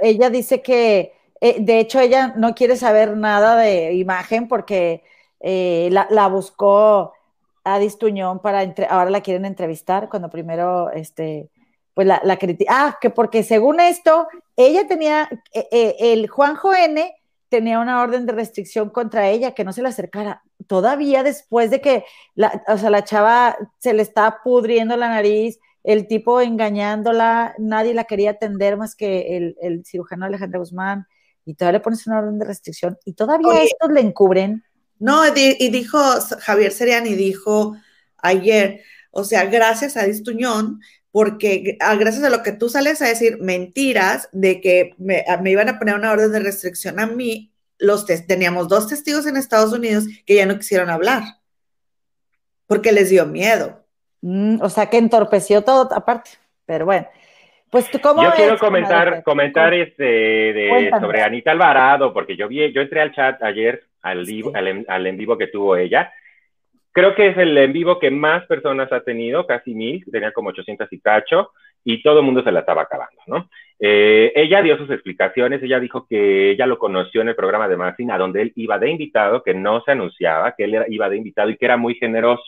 Speaker 1: ella dice que, de hecho, ella no quiere saber nada de imagen porque la, la, buscó a Distuñón para, entre, ahora la quieren entrevistar cuando primero, este, pues la, la Ah, que porque según esto, ella tenía, el Juanjo N tenía una orden de restricción contra ella, que no se le acercara. Todavía después de que la, o sea, la chava se le estaba pudriendo la nariz, el tipo engañándola, nadie la quería atender más que el, el cirujano Alejandro Guzmán, y todavía le pones una orden de restricción, y todavía estos le encubren.
Speaker 2: No, y dijo Javier Seriani, dijo ayer, o sea, gracias a Distuñón, porque ah, gracias a lo que tú sales a decir mentiras de que me, ah, iban a poner una orden de restricción a mí, los teníamos dos testigos en Estados Unidos que ya no quisieron hablar porque les dio miedo.
Speaker 1: Mm, o sea, que entorpeció todo aparte, pero bueno. Pues tú cómo
Speaker 3: Yo quiero comentar, comentar este sobre Anita Alvarado, porque yo vi, yo entré al chat ayer al, al, al en vivo que tuvo ella. Creo que es el en vivo que más personas ha tenido, casi mil, tenía como 800 y cacho, y todo el mundo se la estaba acabando, ¿no? Eh, ella dio sus explicaciones, ella dijo que ella lo conoció en el programa de Martin, a donde él iba de invitado, que no se anunciaba, que él iba de invitado y que era muy generoso,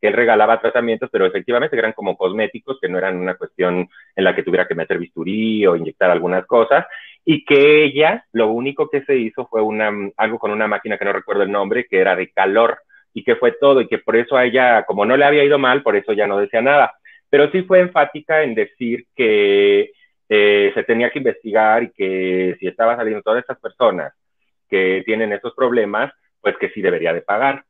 Speaker 3: que él regalaba tratamientos, pero efectivamente eran como cosméticos, que no eran una cuestión en la que tuviera que meter bisturí o inyectar algunas cosas, y que ella, lo único que se hizo fue una, algo con una máquina que no recuerdo el nombre, que era de calor, y que fue todo y que por eso a ella, como no le había ido mal, por eso ya no decía nada. Pero sí fue enfática en decir que eh, se tenía que investigar y que si estaba saliendo todas estas personas que tienen estos problemas, pues que sí debería de pagar.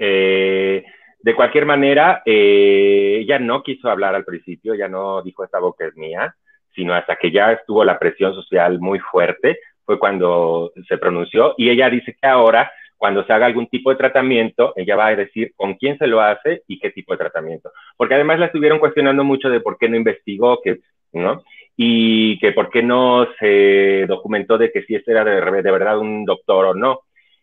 Speaker 3: Eh, de cualquier manera, eh, ella no quiso hablar al principio, ya no dijo esta boca es mía, sino hasta que ya estuvo la presión social muy fuerte, fue cuando se pronunció y ella dice que ahora cuando se haga algún tipo de tratamiento, ella va a decir con quién se lo hace y qué tipo de tratamiento. Porque además la estuvieron cuestionando mucho de por qué no investigó, que, ¿no? Y que por qué no se documentó de que si este era de, de verdad un doctor o no.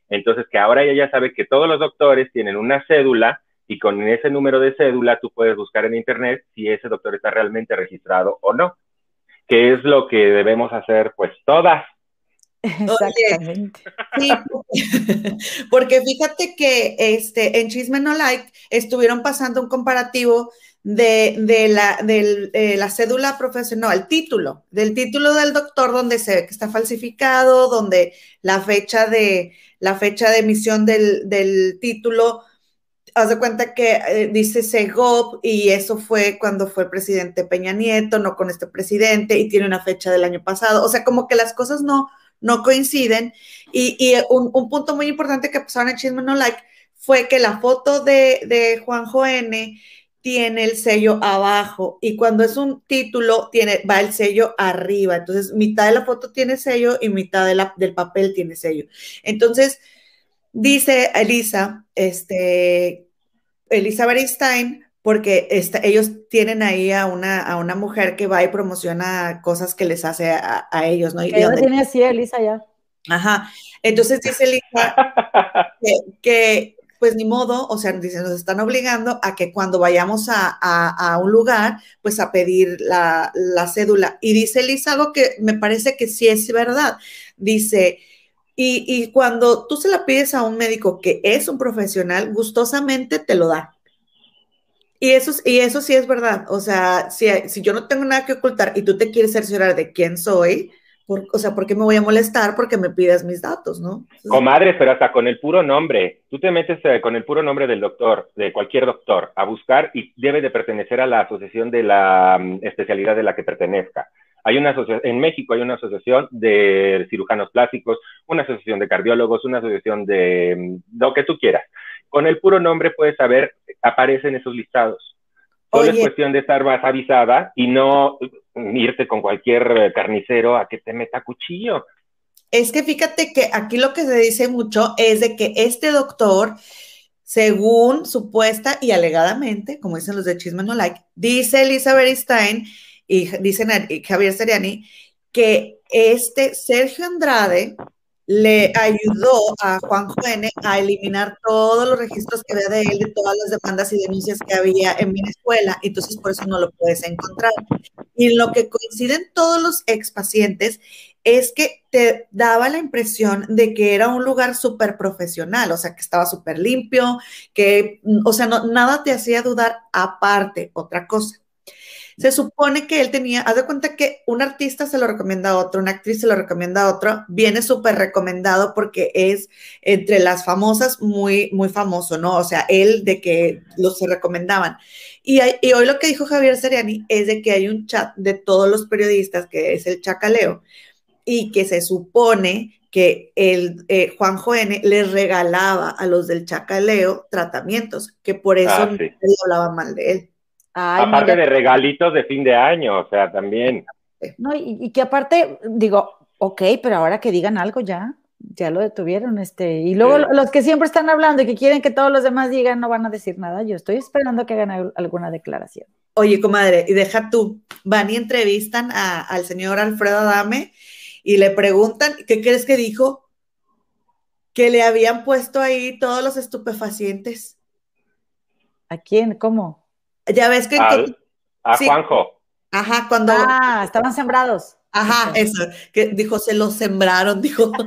Speaker 3: Entonces, que ahora ella ya sabe que todos los doctores tienen una cédula y con ese número de cédula tú puedes buscar en Internet si ese doctor está realmente registrado o no, que es lo que debemos hacer pues todas,
Speaker 1: Exactamente.
Speaker 2: sí, *laughs* porque fíjate que este, en Chisme No Like estuvieron pasando un comparativo de, de, la, de, la cédula profesional, el título, del título del doctor donde se ve que está falsificado, donde la fecha de, la fecha de emisión del, del título, haz de cuenta que eh, dice Segov y eso fue cuando fue presidente Peña Nieto, no con este presidente, y tiene una fecha del año pasado. O sea, como que las cosas no, no coinciden. Y, un, punto muy importante que pasaron en Chisme No Like fue que la foto de, de Juanjo N tiene el sello abajo y cuando es un título tiene, va el sello arriba. Entonces, mitad de la foto tiene sello y mitad de del papel tiene sello. Entonces, dice Elisa, este, Elisa Beristain, porque ellos tienen ahí a una, a una mujer que va y promociona cosas que les hace a, ellos, ¿no?
Speaker 1: Y ella tiene así Elisa ya.
Speaker 2: Ajá. Entonces dice Elisa *laughs* que, pues ni modo, o sea, dice, nos están obligando a que cuando vayamos a, un lugar, pues a pedir la, la, cédula. Y dice Elisa algo que me parece que sí es verdad. Dice, y, cuando tú se la pides a un médico que es un profesional, gustosamente te lo da. Y eso, y eso sí es verdad. O sea, si, si yo no tengo nada que ocultar y tú te quieres cerciorar de quién soy, o sea, ¿por qué me voy a molestar porque me pidas mis datos, no?
Speaker 3: Comadre, pero hasta con el puro nombre. Tú te metes eh, con el puro nombre del doctor, de cualquier doctor, a buscar y debe de pertenecer a la asociación de la mm, especialidad de la que pertenezca. Hay una en México hay una asociación de cirujanos plásticos, una asociación de cardiólogos, una asociación de mm, lo que tú quieras. Con el puro nombre puedes saber, aparecen esos listados. Solo es cuestión de estar más avisada y no irte con cualquier carnicero a que te meta cuchillo.
Speaker 2: Es que fíjate que aquí lo que se dice mucho es de que este doctor, según supuesta y alegadamente, como dicen los de Chisme No Like, dice Elizabeth Stein y dicen Javier Seriani, que este Sergio Andrade le ayudó a Juan Juene a eliminar todos los registros que había de él, de todas las demandas y denuncias que había en Venezuela, entonces por eso no lo puedes encontrar. Y lo que coinciden todos los ex pacientes es que te daba la impresión de que era un lugar súper profesional, o sea, que estaba súper limpio, que, o sea, nada te hacía dudar aparte, otra cosa se supone que él tenía, haz de cuenta que un artista se lo recomienda a otro, una actriz se lo recomienda a otro, viene súper recomendado porque es entre las famosas muy, muy famoso, ¿no? O sea, él de que los se recomendaban. Y, y hoy lo que dijo Javier Seriani es de que hay un chat de todos los periodistas, que es el chacaleo, y que se supone que el eh, Juan Joene les regalaba a los del chacaleo tratamientos, que por eso ah, no hablaba mal de él.
Speaker 3: Aparte de regalitos de fin de año, o sea, también.
Speaker 1: No, y, que aparte, digo, ok, pero ahora que digan algo ya, ya lo detuvieron, este, y luego los que siempre están hablando y que quieren que todos los demás digan, no van a decir nada, yo estoy esperando que hagan alguna declaración.
Speaker 2: Oye, comadre, y deja tú, van y entrevistan al señor Alfredo Adame y le preguntan, ¿qué crees que dijo? Que le habían puesto ahí todos los estupefacientes.
Speaker 1: ¿A quién? ¿Cómo?
Speaker 2: Ya ves que...
Speaker 3: a Juanjo.
Speaker 2: Ajá, cuando...
Speaker 1: Ah, estaban sembrados.
Speaker 2: Ajá, eso, que dijo, se los sembraron, dijo. *laughs*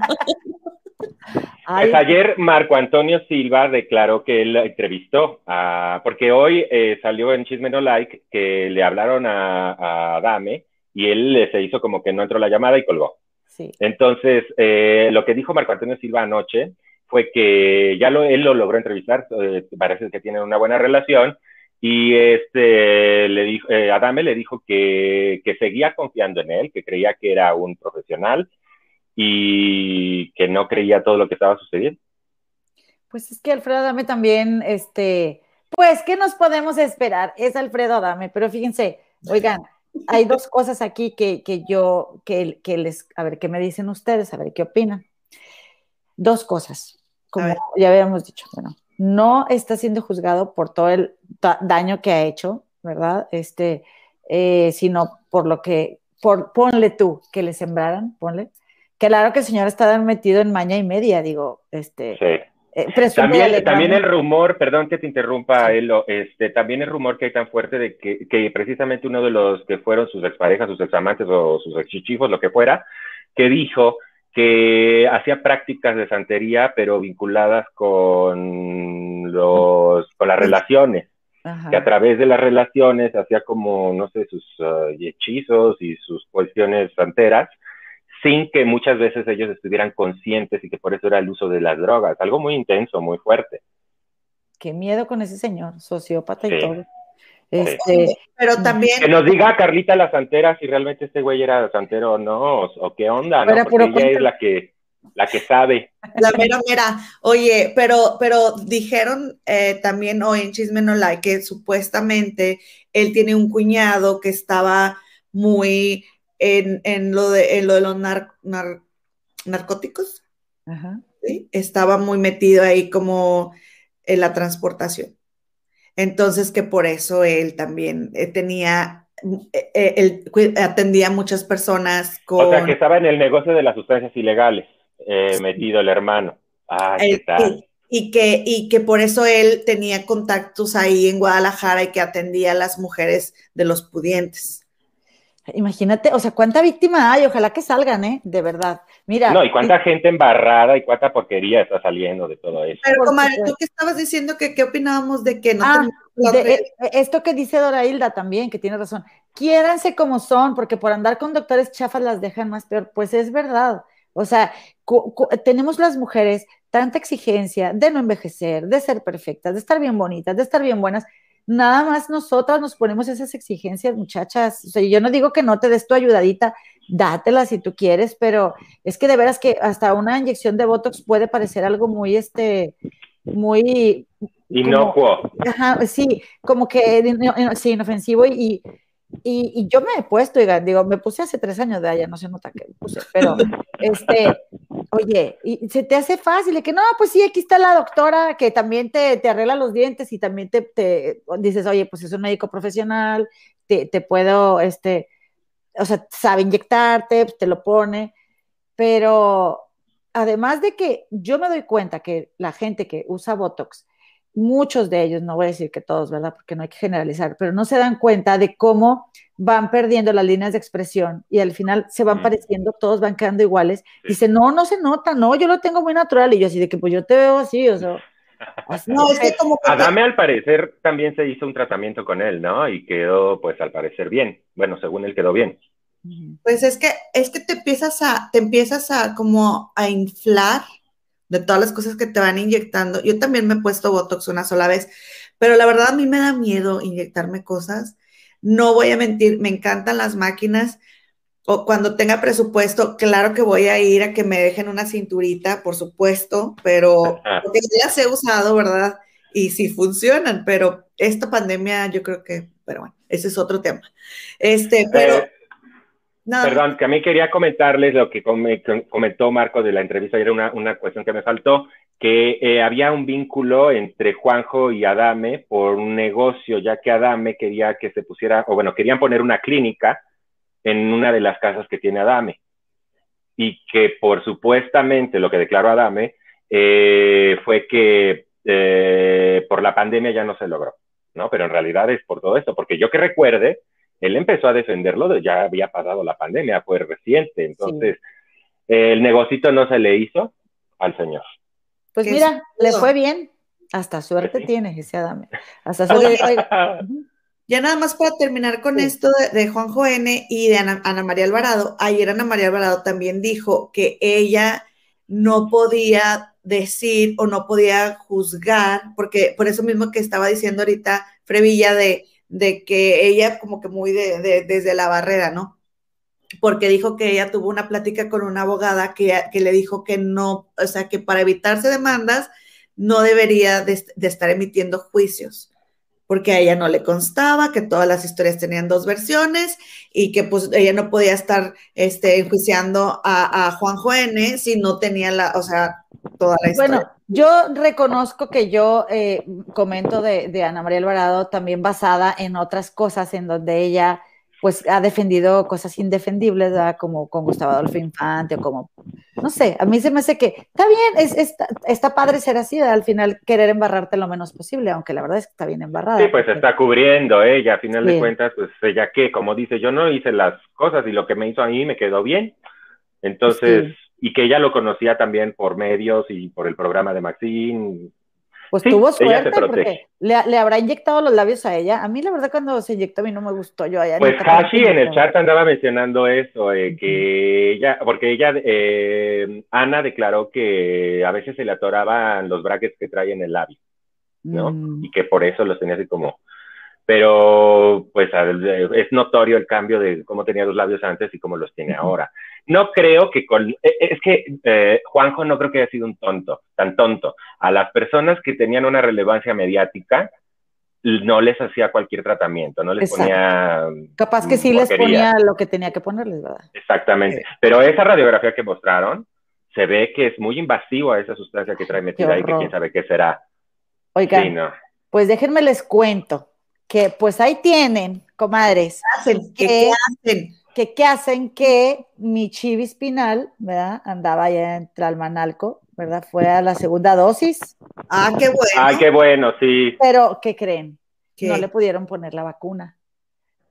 Speaker 3: Pues ayer Marco Antonio Silva declaró que él entrevistó, a, porque hoy eh, salió en Chisme No Like que le hablaron a, a Dame y él se hizo como que no entró la llamada y colgó. Entonces, eh, lo que dijo Marco Antonio Silva anoche fue que ya lo, él lo logró entrevistar, eh, parece que tienen una buena relación, y este, le dijo, eh, Adame le dijo que, que, seguía confiando en él, que creía que era un profesional y que no creía todo lo que estaba sucediendo.
Speaker 1: Pues es que Alfredo Adame también, este, pues, ¿qué nos podemos esperar? Es Alfredo Adame, pero fíjense, oigan, hay dos *laughs* cosas aquí que, yo, que, que, les, a ver, ¿qué me dicen ustedes? A ver, ¿qué opinan? Dos cosas, como ya habíamos dicho, bueno, no está siendo juzgado por todo el daño que ha hecho, ¿verdad? Este, eh, sino por lo que, por, ponle tú, que le sembraran, ponle. Claro que el señor está metido en maña y media, digo, este.
Speaker 3: Sí eh, también, también el rumor, perdón que te interrumpa, este, también el rumor que hay tan fuerte de que, que, precisamente uno de los que fueron sus exparejas, sus examantes o sus exchichifos, lo que fuera, que dijo que hacía prácticas de santería, pero vinculadas con los, con las relaciones. que a través de las relaciones hacía como, no sé, sus uh, hechizos y sus cuestiones santeras, sin que muchas veces ellos estuvieran conscientes y que por eso era el uso de las drogas. Algo muy intenso, muy fuerte.
Speaker 1: Qué miedo con ese señor, sociópata y todo.
Speaker 2: Este, pero también.
Speaker 3: Que nos diga Carlita la santera si realmente este güey era santero o no, o, qué onda, ¿no? Porque ella es la que, la que sabe.
Speaker 2: La mera mera. Oye, pero, pero dijeron eh, también hoy en Chisme No Like que supuestamente él tiene un cuñado que estaba muy en, lo, de, lo de los narcóticos. Estaba muy metido ahí como en la transportación. Entonces que por eso él también eh, tenía, eh, eh, él atendía a muchas personas con...
Speaker 3: O sea, que estaba en el negocio de las sustancias ilegales, metido el hermano. Ah, ¿qué tal?
Speaker 2: Y que, y que por eso él tenía contactos ahí en Guadalajara y que atendía a las mujeres de los pudientes.
Speaker 1: Imagínate, o sea, cuánta víctima hay, ojalá que salgan, ¿eh? De verdad. Mira.
Speaker 3: No, y cuánta gente embarrada y cuánta porquería está saliendo de todo eso.
Speaker 2: Pero, comadre, tú que estabas diciendo que qué opinábamos de que no
Speaker 1: ah, esto que dice Dora Hilda también, que tiene razón, quiéranse como son, porque por andar con doctores chafas las dejan más peor, pues es verdad. O sea, tenemos las mujeres tanta exigencia de no envejecer, de ser perfectas, de estar bien bonitas, de estar bien buenas. Nada más nosotras nos ponemos esas exigencias, muchachas. O sea, yo no digo que no te des tu ayudadita, dátela si tú quieres, pero es que de veras que hasta una inyección de Botox puede parecer algo muy, este, muy...
Speaker 3: Inocuo.
Speaker 1: Ajá, sí, como que sí, inofensivo y, y, yo me he puesto, digo, me puse hace tres años de allá, no se nota que puse, pero, este, oye, y se te hace fácil, que no, pues sí, aquí está la doctora que también te, te arregla los dientes y también te, te, dices, oye, pues es un médico profesional, te, te puedo, este, o sea, sabe inyectarte, te lo pone, pero además de que yo me doy cuenta que la gente que usa Botox, muchos de ellos, no voy a decir que todos, ¿verdad? Porque no hay que generalizar, pero no se dan cuenta de cómo van perdiendo las líneas de expresión y al final se van pareciendo, todos van quedando iguales. Dice, no, no se nota, no, yo lo tengo muy natural. Y yo así de que, pues yo te veo así, o sea. *laughs*
Speaker 3: no, es que como Adame al parecer también se hizo un tratamiento con él, ¿no? Y quedó, pues al parecer bien. Bueno, según él quedó bien.
Speaker 2: Pues es que, es que te empiezas a, te empiezas a como a inflar de todas las cosas que te van inyectando. Yo también me he puesto Botox una sola vez, pero la verdad a mí me da miedo inyectarme cosas. No voy a mentir, me encantan las máquinas. O cuando tenga presupuesto, claro que voy a ir a que me dejen una cinturita, por supuesto, pero porque ya las he usado, ¿verdad? Y sí funcionan, pero esta pandemia yo creo que, pero bueno, ese es otro tema. Este, pero...
Speaker 3: Perdón, que a mí quería comentarles lo que comentó Marco de la entrevista, era una, una cuestión que me faltó, que eh, había un vínculo entre Juanjo y Adame por un negocio, ya que Adame quería que se pusiera, o bueno, querían poner una clínica en una de las casas que tiene Adame. Y que por supuestamente lo que declaró Adame eh, fue que eh, por la pandemia ya no se logró, ¿no? Pero en realidad es por todo esto, porque yo que recuerde, él empezó a defenderlo, de, ya había pasado la pandemia, fue reciente, entonces el negocito no se le hizo al señor.
Speaker 1: Pues mira, le fue bien, hasta suerte tiene ese Adame. Hasta suerte.
Speaker 2: Ya nada más para terminar con esto de, Juanjo N y de Ana, Ana, María Alvarado, ayer Ana María Alvarado también dijo que ella no podía decir o no podía juzgar, porque por eso mismo que estaba diciendo ahorita Frevilla de de que ella como que muy de, desde la barrera, ¿no? Porque dijo que ella tuvo una plática con una abogada que, que le dijo que no, o sea, que para evitarse demandas no debería de, estar emitiendo juicios, porque a ella no le constaba, que todas las historias tenían dos versiones y que pues ella no podía estar este, enjuiciando a, a Juan Juene si no tenía la, o sea, toda la historia.
Speaker 1: Bueno, yo reconozco que yo eh, comento de, Ana María Alvarado también basada en otras cosas en donde ella pues ha defendido cosas indefendibles, como con Gustavo Adolfo Infante o como, no sé, a mí se me hace que está bien, es, está, padre ser así, al final querer embarrarte lo menos posible, aunque la verdad es que está bien embarrada.
Speaker 3: Sí, pues está cubriendo ella, a final de cuentas, pues ella que, como dice, yo no hice las cosas y lo que me hizo a mí me quedó bien, entonces y que ella lo conocía también por medios y por el programa de Maxine.
Speaker 1: Pues tuvo suerte porque le, habrá inyectado los labios a ella. A mí la verdad cuando se inyectó a mí no me gustó yo allá.
Speaker 3: Pues Hashi en el chat andaba mencionando eso, eh, que ella, porque ella, eh, Ana declaró que a veces se le atoraban los brackets que trae en el labio, ¿no? Mm. Y que por eso los tenía así como, pero pues es notorio el cambio de cómo tenía los labios antes y cómo los tiene ahora. No creo que con, e, e, es que eh, Juanjo no creo que haya sido un tonto, tan tonto. A las personas que tenían una relevancia mediática, no les hacía cualquier tratamiento, no les ponía...
Speaker 1: Capaz que sí les ponía lo que tenía que ponerles, ¿verdad?
Speaker 3: Exactamente. Pero esa radiografía que mostraron, se ve que es muy invasivo a esa sustancia que trae metida y que quién sabe qué será.
Speaker 1: Oigan, pues déjenme les cuento que pues ahí tienen, comadres.
Speaker 2: ¿Qué hacen?
Speaker 1: Que, ¿Qué hacen? Que mi chivi espinal, ¿verdad? Andaba allá en Tlalmanalco, ¿verdad? Fue a la segunda dosis.
Speaker 2: Ah, qué bueno.
Speaker 3: Ah, qué bueno, sí.
Speaker 1: Pero, ¿qué creen? No le pudieron poner la vacuna.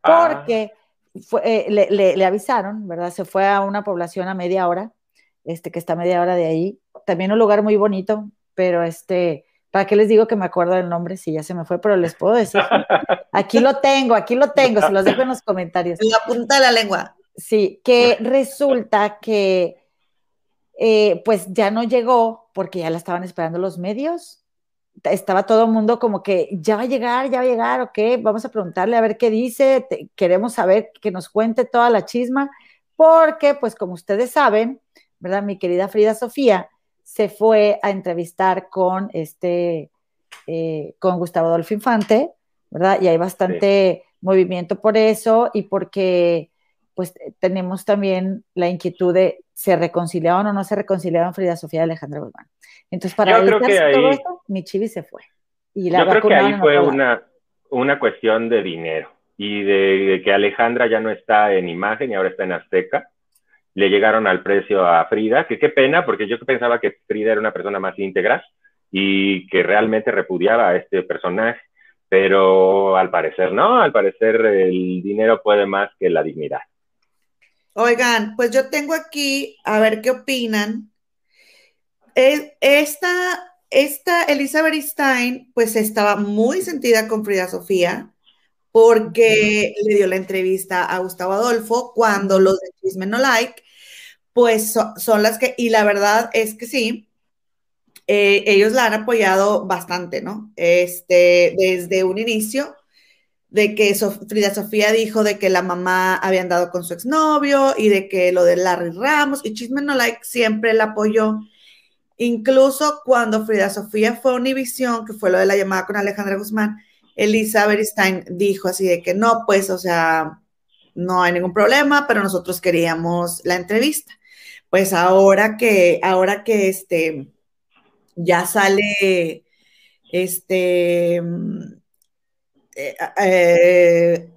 Speaker 1: Ah. Porque eh, le, avisaron, ¿verdad? Se fue a una población a media hora, este, que está a media hora de ahí. También un lugar muy bonito, pero este, ¿Para qué les digo que me acuerdo del nombre si ya se me fue? Pero les puedo decir. Aquí lo tengo, aquí lo tengo, se los dejo en los comentarios.
Speaker 2: En la punta de la lengua.
Speaker 1: Sí, que resulta que eh, pues ya no llegó porque ya la estaban esperando los medios. Estaba todo el mundo como que ya va a llegar, ya va a llegar, ok, vamos a preguntarle a ver qué dice, queremos saber que nos cuente toda la chisma, porque pues como ustedes saben, ¿verdad? Mi querida Frida Sofía se fue a entrevistar con este, eh, con Gustavo Adolfo Infante, ¿verdad? Y hay bastante movimiento por eso y porque pues tenemos también la inquietud de se reconciliaban o no se reconciliaban Frida Sofía y Alejandra Guzmán. Entonces, para todo esto, mi chivi se fue.
Speaker 3: Y la yo creo que ahí fue una, una cuestión de dinero y de, que Alejandra ya no está en imagen y ahora está en Azteca. Le llegaron al precio a Frida, que qué pena, porque yo pensaba que Frida era una persona más íntegra y que realmente repudiaba a este personaje, pero al parecer no, al parecer el dinero puede más que la dignidad.
Speaker 2: Oigan, pues yo tengo aquí, a ver qué opinan. Esta, esta Elizabeth Stein, pues estaba muy sentida con Frida Sofía, porque le dio la entrevista a Gustavo Adolfo cuando los de Chisme No Like, pues son, las que, y la verdad es que sí, eh, ellos la han apoyado bastante, ¿no? Este, desde un inicio de que Frida Sofía dijo de que la mamá había andado con su exnovio y de que lo de Larry Ramos y Chisme No Like siempre la apoyó. Incluso cuando Frida Sofía fue a Univision, que fue lo de la llamada con Alejandra Guzmán, Elizabeth Stein dijo así de que no, pues, o sea, no hay ningún problema, pero nosotros queríamos la entrevista. Pues ahora que, ahora que este, ya sale, este, eh, eh,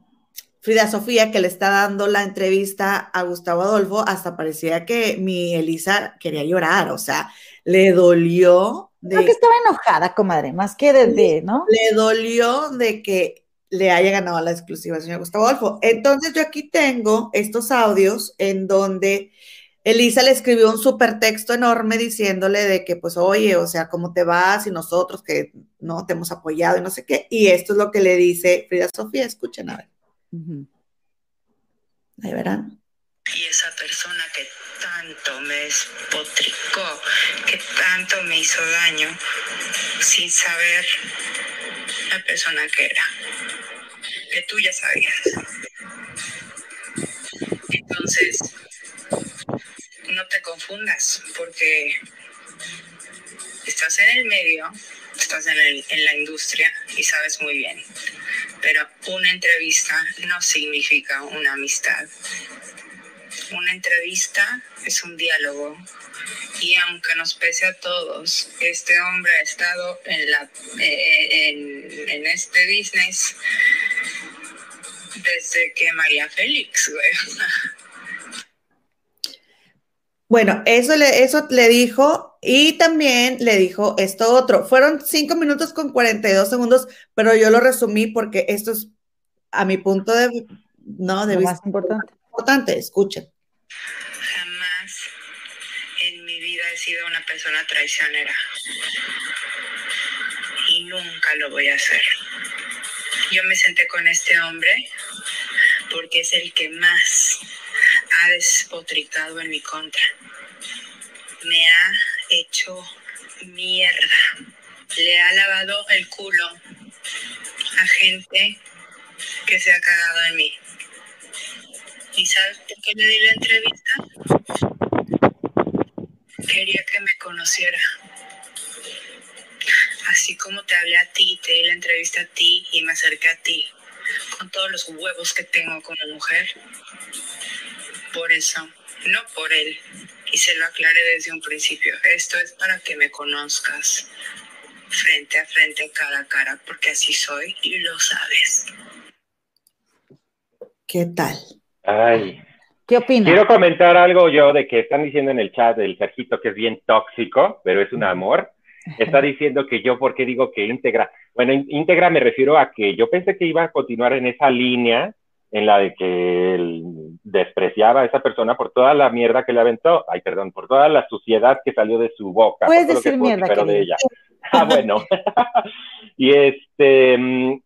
Speaker 2: Frida Sofía, que le está dando la entrevista a Gustavo Adolfo, hasta parecía que mi Elisa quería llorar, o sea, le dolió.
Speaker 1: De, Creo que estaba enojada, comadre, más que de, ¿no?
Speaker 2: Le dolió de que le haya ganado la exclusiva señor Gustavo Adolfo. Entonces yo aquí tengo estos audios en donde Elisa le escribió un súper texto enorme diciéndole de que, pues, oye, o sea, ¿cómo te vas? Y nosotros que no te hemos apoyado y no sé qué. Y esto es lo que le dice Frida Sofía. Escuchen a ver. Ahí verán.
Speaker 4: Y esa persona que tanto me despotricó, que tanto me hizo daño, sin saber la persona que era, que tú ya sabías. Entonces, no te confundas, porque estás en el medio, estás en, en, la industria y sabes muy bien. Pero una entrevista no significa una amistad. Una entrevista es un diálogo. Y aunque nos pese a todos, este hombre ha estado en, la, eh, en, en este business desde que María Félix, güey. *laughs*
Speaker 2: Bueno, eso le, eso le dijo y también le dijo esto otro. Fueron cinco minutos con 42 segundos, pero yo lo resumí porque esto es a mi punto de, no, de
Speaker 1: vista más importante.
Speaker 2: importante. Escuchen.
Speaker 4: Jamás en mi vida he sido una persona traicionera y nunca lo voy a hacer. Yo me senté con este hombre porque es el que más ha despotricado en mi contra. Me ha hecho mierda. Le ha lavado el culo a gente que se ha cagado en mí. ¿Y sabes por qué le di la entrevista? Quería que me conociera. Así como te hablé a ti, te di la entrevista a ti y me acerqué a ti, con todos los huevos que tengo como mujer, por eso, no por él. Y se lo aclaré desde un principio. Esto es para que me conozcas frente a frente, cara a cara, porque así soy y lo sabes.
Speaker 2: ¿Qué tal?
Speaker 3: Ay.
Speaker 1: ¿Qué opinas?
Speaker 3: Quiero comentar algo yo de que están diciendo en el chat del Sergito que es bien tóxico, pero es un amor. Está diciendo que yo, ¿por qué digo que íntegra? Bueno, íntegra me refiero a que yo pensé que iba a continuar en esa línea en la de que él despreciaba a esa persona por toda la mierda que le aventó, ay, perdón, por toda la suciedad que salió de su boca.
Speaker 1: Puedes decir mierda,
Speaker 3: de ella. *laughs* Ah, bueno. *laughs* y este,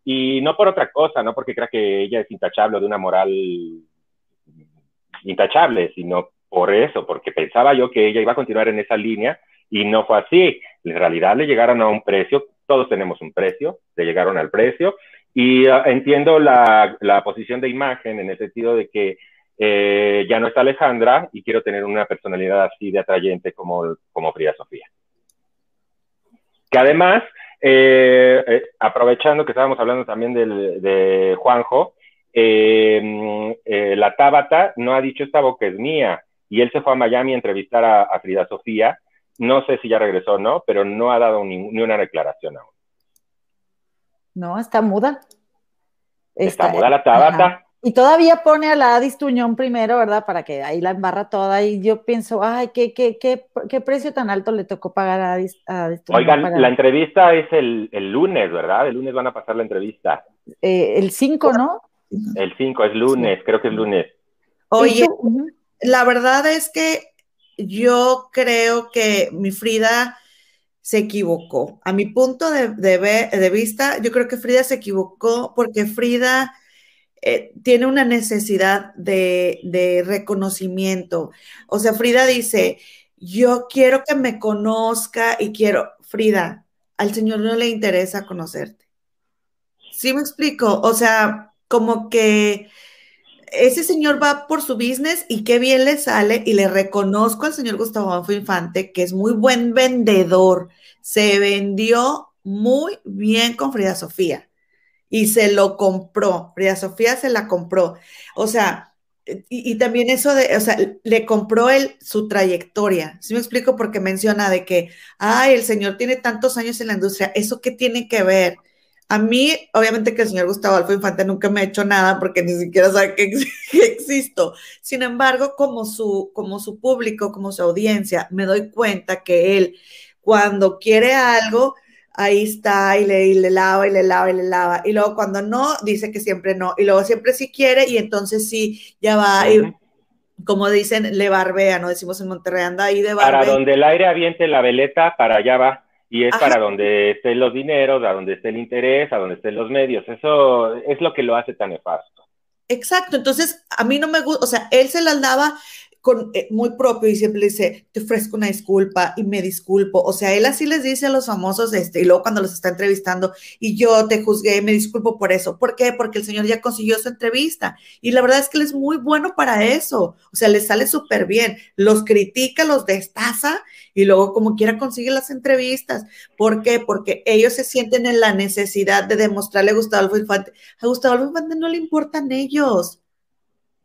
Speaker 3: y no por otra cosa, no porque crea que ella es intachable de una moral intachable, sino por eso, porque pensaba yo que ella iba a continuar en esa línea y no fue así. En realidad le llegaron a un precio, todos tenemos un precio, le llegaron al precio y uh, entiendo la, la, posición de imagen en el sentido de que eh, ya no está Alejandra y quiero tener una personalidad así de atrayente como, como Frida Sofía. Que además, eh, eh, aprovechando que estábamos hablando también del, de Juanjo, eh, la Tábata no ha dicho esta boca es mía y él se fue a Miami a entrevistar a, a Frida Sofía. No sé si ya regresó o no, pero no ha dado ni, ni una declaración aún.
Speaker 1: No, está muda.
Speaker 3: Está, está muda la Tábata.
Speaker 1: Y todavía pone a la Adis Tuñón primero, ¿verdad? Para que ahí la embarra toda. Y yo pienso, ay, ¿qué, qué, qué, qué precio tan alto le tocó pagar a Adis, a
Speaker 3: Tuñón? Oigan, la entrevista es el, el, lunes, ¿verdad? El lunes van a pasar la entrevista.
Speaker 1: Eh, el 5, ¿no?
Speaker 3: El 5 es lunes, sí. creo que es lunes.
Speaker 2: Oye, la verdad es que yo creo que mi Frida se equivocó. A mi punto de, de, vista, yo creo que Frida se equivocó porque Frida eh, tiene una necesidad de, de, reconocimiento. O sea, Frida dice, yo quiero que me conozca y quiero, Frida, al Señor no le interesa conocerte. ¿Sí me explico? O sea, como que ese señor va por su business y qué bien le sale y le reconozco al señor Gustavo Infante que es muy buen vendedor. Se vendió muy bien con Frida Sofía y se lo compró. Frida Sofía se la compró. O sea, y, también eso de, o sea, le compró él su trayectoria. ¿Sí me explico? Porque menciona de que, ay, el señor tiene tantos años en la industria. ¿Eso qué tiene que ver? A mí, obviamente que el señor Gustavo Alfo Infante nunca me ha hecho nada porque ni siquiera sabe *laughs* que, existo. Sin embargo, como su, como su público, como su audiencia, me doy cuenta que él, cuando quiere algo, ahí está y le, y le, lava y le lava y le lava. Y luego cuando no, dice que siempre no. Y luego siempre sí quiere y entonces sí, ya va. Y, como dicen, le barbea, ¿no? Decimos en Monterrey, anda ahí de
Speaker 3: barbea. Para donde el aire aviente la veleta, para allá va. Y es Ajá. para donde estén los dineros, a donde esté el interés, a donde estén los medios. Eso es lo que lo hace tan nefasto.
Speaker 2: Exacto. Entonces, a mí no me gusta, o sea, él se las daba con, eh, muy propio y siempre dice, te ofrezco una disculpa y me disculpo. O sea, él así les dice a los famosos, este, y luego cuando los está entrevistando, y yo te juzgué, me disculpo por eso. ¿Por qué? Porque el señor ya consiguió su entrevista. Y la verdad es que él es muy bueno para eso. O sea, le sale súper bien. Los critica, los destaza y luego como quiera consigue las entrevistas. ¿Por qué? Porque ellos se sienten en la necesidad de demostrarle a Gustavo Infante. A Gustavo Infante no le importan ellos.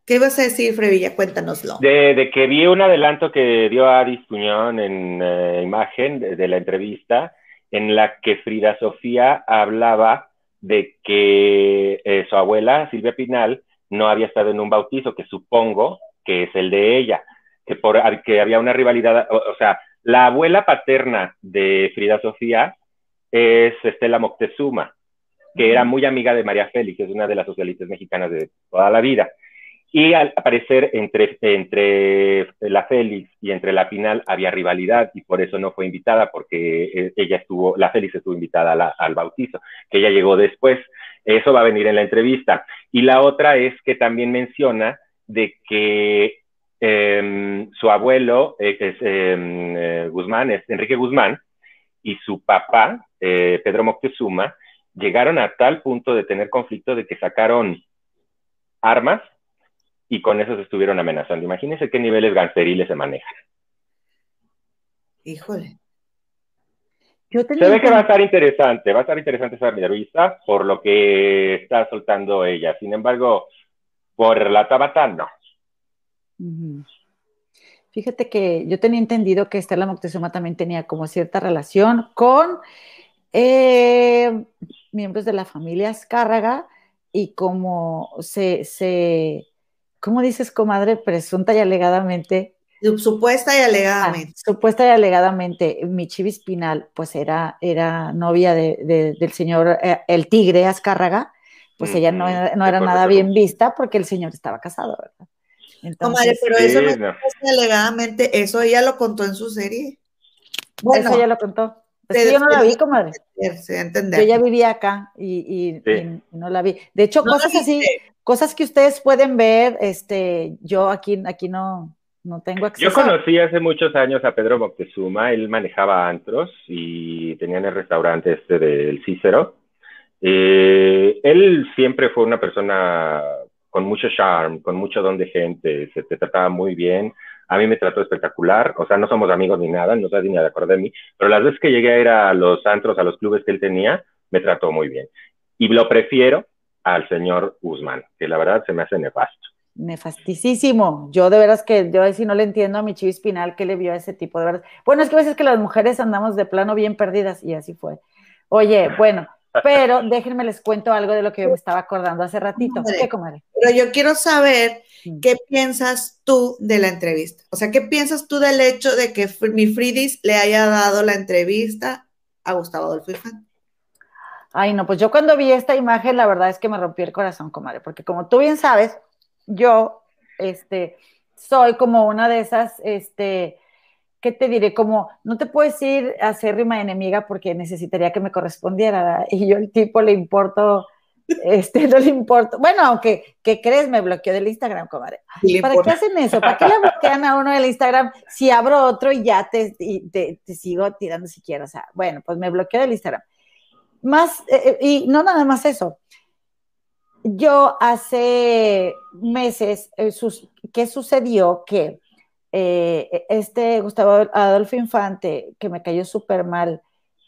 Speaker 2: ¿Qué ibas a decir, Frevilla? Cuéntanoslo.
Speaker 3: De, que vi un adelanto que dio Aris Puñón en uh, imagen de, la entrevista, en la que Frida Sofía hablaba de que eh, su abuela, Silvia Pinal, no había estado en un bautizo, que supongo que es el de ella, que, por, que había una rivalidad, o sea, la abuela paterna de Frida Sofía es Estela Moctezuma, que era muy amiga de María Félix, es una de las socialistas mexicanas de toda la vida. Y al parecer entre, entre la Félix y entre la Pinal había rivalidad y por eso no fue invitada porque ella estuvo, la Félix estuvo invitada la, al bautizo, que ella llegó después. Eso va a venir en la entrevista. Y la otra es que también menciona de que eh, su abuelo es eh, Guzmán, es Enrique Guzmán, y su papá, eh, Pedro Moctezuma, llegaron a tal punto de tener conflicto de que sacaron armas y con eso se estuvieron amenazando. Imagínense qué niveles gansteriles se manejan.
Speaker 2: Híjole.
Speaker 3: Yo se ve que va a estar interesante, va a estar interesante esa entrevista por lo que está soltando ella. Sin embargo, por la Tabata, no.
Speaker 1: Uh -huh. Fíjate que yo tenía entendido que Estela Moctezuma también tenía como cierta relación con eh, miembros de la familia Azcárraga y como se, se ¿cómo dices, comadre? Presunta y alegadamente.
Speaker 2: Supuesta y alegadamente.
Speaker 1: Ah, supuesta y alegadamente, Michibi Espinal, pues era, era novia de, de, del señor, eh, el tigre Azcárraga, pues mm ella no, no era nada bien vista porque el señor estaba casado, ¿verdad?
Speaker 2: Entonces, comadre, pero eso no es y alegadamente, eso ella lo contó en su serie.
Speaker 1: Bueno, eso ella lo contó. Pues yo no la vi, comadre.
Speaker 2: Entender.
Speaker 1: Yo ya vivía acá y, no la vi. De hecho, cosas así, cosas que ustedes pueden ver, este, yo aquí, aquí no, no tengo acceso.
Speaker 3: Yo conocí hace muchos años a Pedro Moctezuma, él manejaba antros y tenían el restaurante este del Cícero. Eh, él siempre fue una persona con mucho charm, con mucho don de gente, se te trataba muy bien. A mí me trató espectacular, o sea, no somos amigos ni nada, no sé ni de acuerdo de mí, pero las veces que llegué a ir a los antros, a los clubes que él tenía, me trató muy bien. Y lo prefiero al señor Guzmán, que la verdad se me hace nefasto.
Speaker 1: Nefastísimo. Yo de veras que yo si no le entiendo a mi chivo espinal que le vio a ese tipo de verdad. Bueno, es que a veces que las mujeres andamos de plano bien perdidas y así fue. Oye, bueno, pero déjenme les cuento algo de lo que yo me estaba acordando hace ratito. ¿Qué, comadre?
Speaker 2: Pero yo quiero saber qué piensas tú de la entrevista. O sea, ¿qué piensas tú del hecho de que mi Fridis le haya dado la entrevista a Gustavo Adolfo Infante?
Speaker 1: Ay, no, pues yo cuando vi esta imagen, la verdad es que me rompió el corazón, comadre, porque como tú bien sabes, yo, este, soy como una de esas, este, ¿qué te diré? Como, no te puedes ir a ser rima enemiga porque necesitaría que me correspondiera, *laughs* y yo el tipo le importo, este, no le importo, bueno, aunque, ¿qué crees? Me bloqueó del Instagram, comadre. ¿Para qué hacen eso? ¿Para qué le bloquean a uno del Instagram si abro otro y ya te, te, sigo tirando siquiera? O sea, bueno, pues me bloqueó del Instagram. Más, eh, eh, y no nada más eso, yo hace meses, eh, ¿qué sucedió? Que eh, este Gustavo Adolfo Infante, que me cayó súper mal,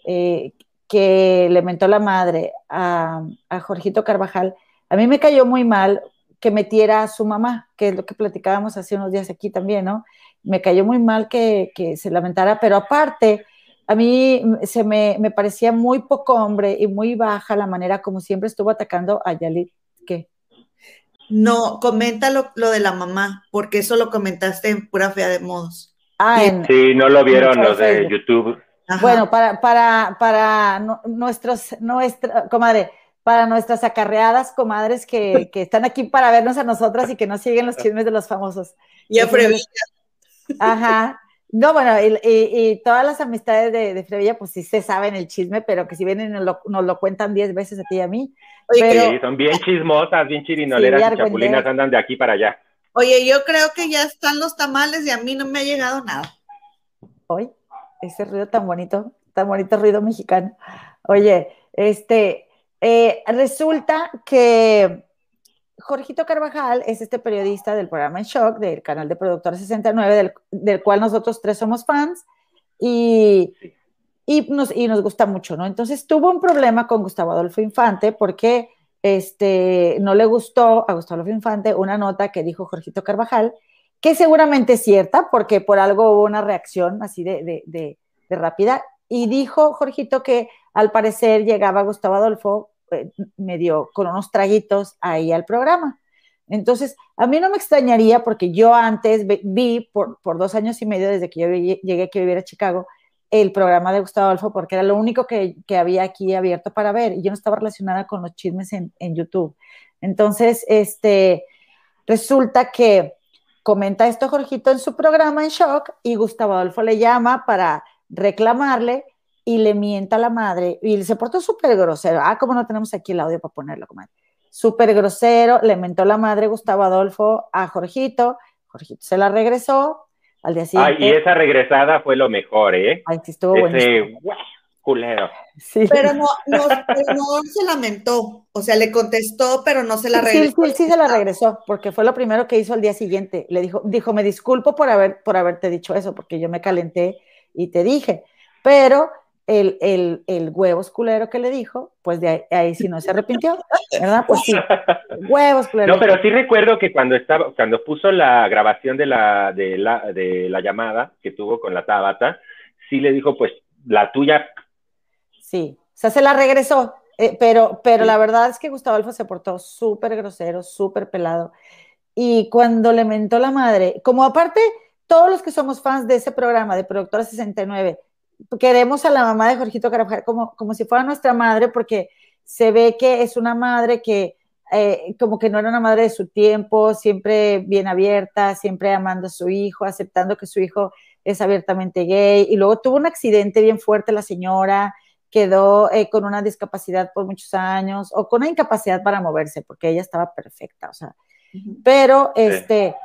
Speaker 1: eh, que le mentó la madre a, a, Jorgito Carvajal, a mí me cayó muy mal que metiera a su mamá, que es lo que platicábamos hace unos días aquí también, ¿no? Me cayó muy mal que, que se lamentara, pero aparte, a mí se me, me, parecía muy poco hombre y muy baja la manera como siempre estuvo atacando a Yalit ¿Qué?
Speaker 2: No, comenta lo, de la mamá, porque eso lo comentaste en pura fea de modos.
Speaker 3: Ah, sí, no lo vieron los de YouTube.
Speaker 1: Bueno, para, para, para nuestros, nuestra, comadre, para nuestras acarreadas comadres que, están aquí para vernos a nosotras y que no siguen los chismes de los famosos. *laughs*
Speaker 2: Y a
Speaker 1: Ajá. No, bueno, y, todas las amistades de, de, Frevilla, pues sí se saben el chisme, pero que si vienen nos lo, nos lo cuentan diez veces a ti y a mí.
Speaker 3: sí, son bien chismosas, bien chirinoleras y chapulinas, andan de aquí para allá.
Speaker 2: Oye, yo creo que ya están los tamales y a mí no me ha llegado nada.
Speaker 1: Hoy, ese ruido tan bonito, tan bonito ruido mexicano. Oye, este, eh, resulta que Jorgito Carvajal es este periodista del programa En Shock, del canal de Productor 69, del, cual nosotros tres somos fans y, y, nos, y nos gusta mucho, ¿no? Entonces tuvo un problema con Gustavo Adolfo Infante porque este, no le gustó a Gustavo Adolfo Infante una nota que dijo Jorgito Carvajal, que seguramente es cierta porque por algo hubo una reacción así de, de rápida y dijo Jorgito que al parecer llegaba Gustavo Adolfo eh, medio con unos traguitos ahí al programa. Entonces, a mí no me extrañaría porque yo antes vi por, por dos años y medio desde que yo llegué aquí a vivir a Chicago el programa de Gustavo Adolfo porque era lo único que, que, había aquí abierto para ver y yo no estaba relacionada con los chismes en, en YouTube. Entonces, este, resulta que comenta esto Jorgito en su programa en Shock y Gustavo Adolfo le llama para reclamarle y le mienta a la madre y se portó súper grosero. Ah, como no tenemos aquí el audio para ponerlo, comadre. Súper grosero, le mentó la madre Gustavo Adolfo a Jorgito, Jorgito se la regresó al día siguiente.
Speaker 3: Ay, y esa regresada fue lo mejor, ¿eh?
Speaker 1: Ay, sí, estuvo
Speaker 3: Ese, culero.
Speaker 2: Sí. Pero no, no, no, se lamentó, o sea, le contestó, pero no se la regresó.
Speaker 1: Sí, sí, sí se la regresó, porque fue lo primero que hizo al día siguiente. Le dijo, dijo, me disculpo por, haber, por haberte dicho eso, porque yo me calenté y te dije, pero el, el, el huevos culero que le dijo, pues de ahí, sí no se arrepintió, ¿verdad? Pues sí, huevos culero.
Speaker 3: No, pero sí recuerdo que cuando estaba, cuando puso la grabación de la, de la, de la llamada que tuvo con la Tabata, sí le dijo, pues, la tuya.
Speaker 1: Sí, o sea, se la regresó, eh, pero, pero la verdad es que Gustavo Alfa se portó súper grosero, súper pelado. Y cuando le mentó la madre, como aparte, todos los que somos fans de ese programa de Productora 69, queremos a la mamá de Jorgito Carvajal como, como si fuera nuestra madre, porque se ve que es una madre que eh, como que no era una madre de su tiempo, siempre bien abierta, siempre amando a su hijo, aceptando que su hijo es abiertamente gay. Y luego tuvo un accidente bien fuerte la señora, quedó eh, con una discapacidad por muchos años o con una incapacidad para moverse porque ella estaba perfecta, o sea, pero este,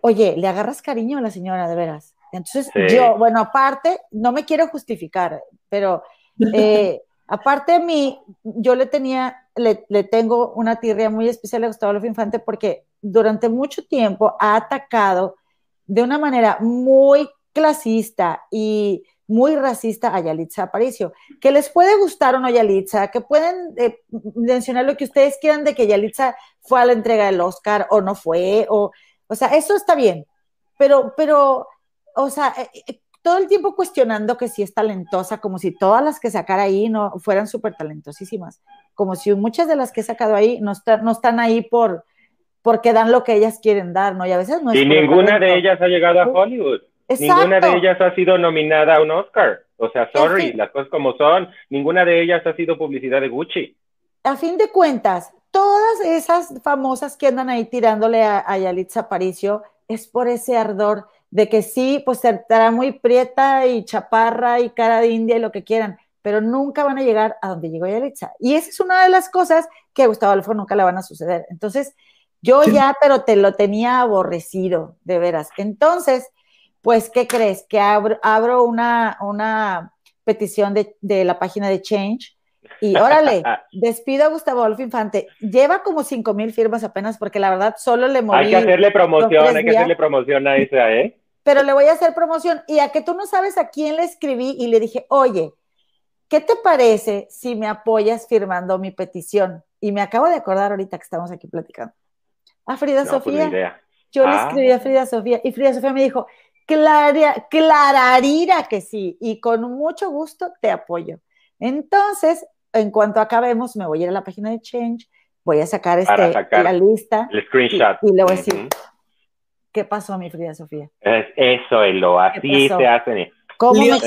Speaker 1: oye, le agarras cariño a la señora, de veras. Entonces yo, bueno, aparte, no me quiero justificar, pero eh, *laughs* aparte de mí, yo le tenía, le, le, tengo una tirria muy especial a Gustavo Adolfo Infante porque durante mucho tiempo ha atacado de una manera muy clasista y muy racista a Yalitza Aparicio. Que les puede gustar o no Yalitza, que pueden eh, mencionar lo que ustedes quieran de que Yalitza fue a la entrega del Oscar o no fue, o, o sea, eso está bien, pero, pero, o sea, eh, eh, todo el tiempo cuestionando que si es talentosa, como si todas las que sacara ahí no fueran súper talentosísimas, como si muchas de las que he sacado ahí no, no están ahí por porque dan lo que ellas quieren dar, ¿no? Y a veces no es
Speaker 3: Y ninguna de ellas ha llegado a Hollywood. Ninguna de ellas ha sido nominada a un Oscar. O sea, sorry, las cosas como son. Ninguna de ellas ha sido publicidad de Gucci.
Speaker 1: A fin de cuentas, todas esas famosas que andan ahí tirándole a, a Yalitza Aparicio es por ese ardor de que sí, pues estará muy prieta y chaparra y cara de india y lo que quieran, pero nunca van a llegar a donde llegó Yalitza. Y esa es una de las cosas que a Gustavo Alfaro nunca le van a suceder. Entonces, yo ya, pero te lo tenía aborrecido, de veras. Entonces, pues, ¿qué crees? Que abro, abro una, una petición de, de la página de Change y *laughs* órale, despido a Gustavo Adolfo Infante. Lleva como cinco mil firmas apenas porque la verdad solo le moví.
Speaker 3: Hay que hacerle promoción, hay que hacerle promoción a esa, ¿eh?
Speaker 1: Pero le voy a hacer promoción y a que tú no sabes a quién le escribí y le dije, oye, ¿qué te parece si me apoyas firmando mi petición? Y me acabo de acordar ahorita que estamos aquí platicando. A Frida pues, Sofía. Yo le ah. escribí a Frida Sofía y Frida Sofía me dijo, Clara, clararira que sí, y con mucho gusto te apoyo. Entonces, en cuanto acabemos, me voy a ir a la página de Change, voy a sacar, este, la lista.
Speaker 3: El screenshot.
Speaker 1: Y, le voy a decir, ¿qué pasó, mi Frida Sofía?
Speaker 3: Es eso, lo así se hacen.
Speaker 1: ¿Cómo me,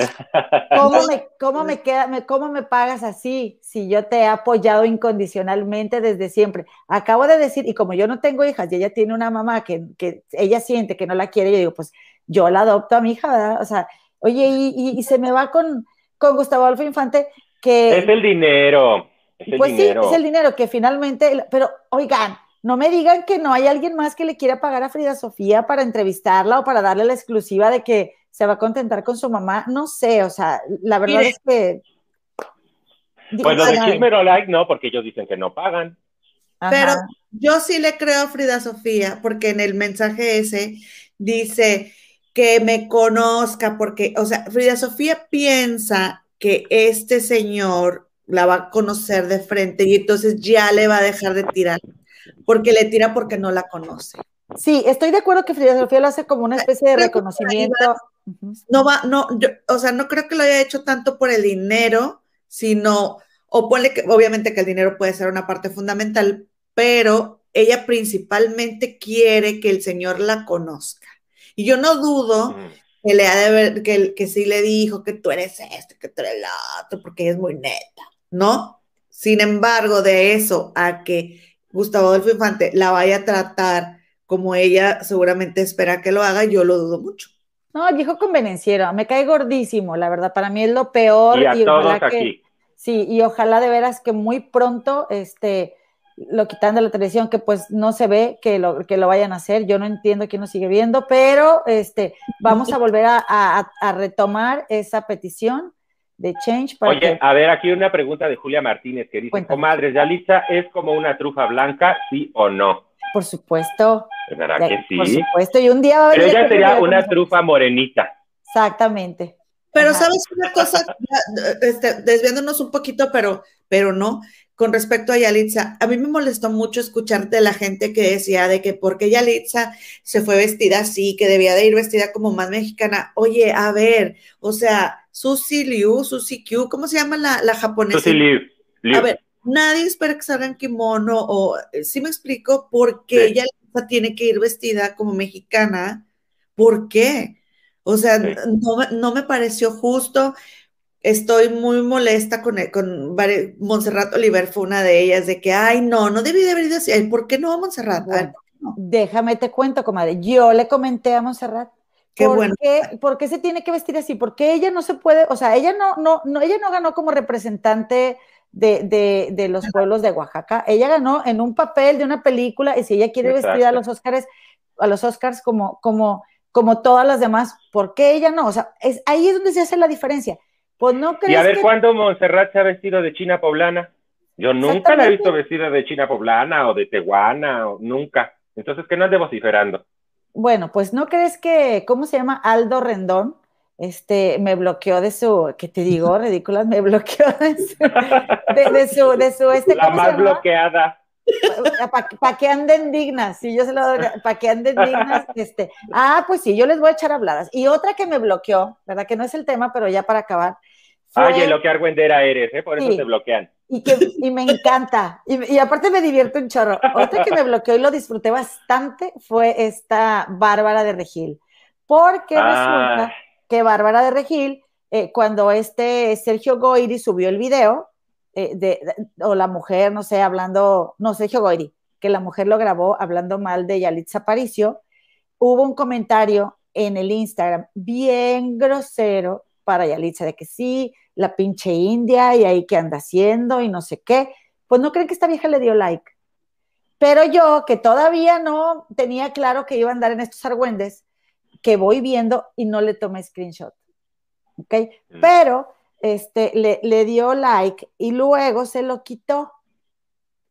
Speaker 1: cómo me, cómo me, queda, me, ¿Cómo me pagas así si yo te he apoyado incondicionalmente desde siempre? Acabo de decir, y como yo no tengo hijas y ella tiene una mamá que, que ella siente que no la quiere, yo digo, pues yo la adopto a mi hija, ¿verdad? O sea, oye, y, y, se me va con, con Gustavo Adolfo Infante, que...
Speaker 3: Es el dinero.
Speaker 1: pues sí, es el dinero que finalmente, pero oigan, no me digan que no hay alguien más que le quiera pagar a Frida Sofía para entrevistarla o para darle la exclusiva de que se va a contentar con su mamá, no sé, o sea, la verdad es que...
Speaker 3: Pues lo de Chisme Like no, porque ellos dicen que no pagan.
Speaker 2: Pero yo sí le creo a Frida Sofía, porque en el mensaje ese dice que me conozca, porque, o sea, Frida Sofía piensa que este señor la va a conocer de frente y entonces ya le va a dejar de tirar, porque le tira porque no la conoce.
Speaker 1: Sí, estoy de acuerdo que Frida Sofía lo hace como una especie de reconocimiento.
Speaker 2: No va, no, o sea, no creo que lo haya hecho tanto por el dinero, sino, o ponle que, obviamente que el dinero puede ser una parte fundamental, pero ella principalmente quiere que el Señor la conozca. Y yo no dudo que le ha de ver, que, que sí le dijo que tú eres este, que tú eres el otro, porque es muy neta, ¿no? Sin embargo, de eso a que Gustavo Adolfo Infante la vaya a tratar como ella seguramente espera que lo haga, yo lo dudo mucho.
Speaker 1: No, viejo convenenciero, me cae gordísimo, la verdad, para mí es lo peor.
Speaker 3: Y, a todos aquí.
Speaker 1: sí, y ojalá de veras que muy pronto este, lo quitan de la televisión, que pues no se ve que lo, que lo vayan a hacer, yo no entiendo quién nos sigue viendo, pero este, vamos a volver a, retomar esa petición de Change.
Speaker 3: Para Oye, a ver, aquí una pregunta de Julia Martínez que dice, Cuéntame. comadre, ¿Yalitza es como una trufa blanca, sí o no?
Speaker 1: Por supuesto.
Speaker 3: ¿Verdad que sí?
Speaker 1: Por supuesto, y un día va a
Speaker 3: Pero ella sería una trufa morenita.
Speaker 1: Exactamente.
Speaker 2: Pero sabes una cosa, *laughs* este, desviándonos un poquito, pero, pero no, con respecto a Yalitza, a mí me molestó mucho escucharte la gente que decía de que porque Yalitza se fue vestida así, que debía de ir vestida como más mexicana. Oye, a ver, o sea, Susi Liu, Susi Q, ¿cómo se llama la, la japonesa?
Speaker 3: Susi Liu.
Speaker 2: A ver, nadie espera que salga en kimono o, si me explico, por qué ella tiene que ir vestida como mexicana, ¿por qué? O sea, no, me pareció justo. Estoy muy molesta con, con Montserrat Oliver, fue una de ellas, de que, ay, no, no debí de haber ido así. ¿Por qué no, Montserrat?
Speaker 1: Déjame te cuento, comadre. Yo le comenté a Montserrat
Speaker 2: Qué
Speaker 1: ¿Por,
Speaker 2: bueno.
Speaker 1: qué, ¿Por qué se tiene que vestir así? Porque ella no se puede, o sea, ella no, no, no, ella no ganó como representante de, de, de los pueblos de Oaxaca. Ella ganó en un papel de una película y si ella quiere
Speaker 3: Exacto.
Speaker 1: vestir a los Oscars, a los Oscars como, como, como todas las demás, ¿por qué ella no? O sea, es, ahí es donde se hace la diferencia. Pues no
Speaker 3: Y
Speaker 1: crees
Speaker 3: a ver
Speaker 1: que
Speaker 3: cuándo Montserrat se ha vestido de china poblana. Yo nunca la he visto vestida de china poblana o de tehuana, o nunca. Entonces, que no ande vociferando.
Speaker 1: Bueno, pues no crees que, ¿cómo se llama? Aldo Rendón, este, me bloqueó de su, ¿qué te digo? *laughs* Ridículas, me bloqueó de su, de, de su, de su, este,
Speaker 3: La
Speaker 1: ¿cómo se
Speaker 3: más bloqueada.
Speaker 1: Para que anden dignas, sí, yo se lo para que anden dignas, *laughs* este, ah, pues sí, yo les voy a echar habladas. Y otra que me bloqueó, ¿verdad? Que no es el tema, pero ya para acabar. Fue-
Speaker 3: Oye, lo que argüendera eres, ¿eh? Por eso
Speaker 1: Sí.
Speaker 3: te bloquean.
Speaker 1: y, que, y me encanta. Y, y aparte me divierte un chorro. Otra que me bloqueó y lo disfruté bastante fue esta Bárbara de Regil. Porque
Speaker 3: Ah.
Speaker 1: resulta que Bárbara de Regil, eh, cuando este Sergio Goyri subió el video, eh, de, de- o la mujer, no sé, hablando, no, Sergio Goyri, que la mujer lo grabó hablando mal de Yalitza Aparicio, hubo un comentario en el Instagram bien grosero para Yalitza de que sí, la pinche India y ahí qué anda haciendo y no sé qué. Pues no creen que esta vieja le dio like. Pero yo, que todavía no tenía claro que iba a andar en estos argüendes, que voy viendo y no le tomé screenshot. ¿Ok?
Speaker 3: Mm.
Speaker 1: Pero este, le, le dio like y luego se lo quitó.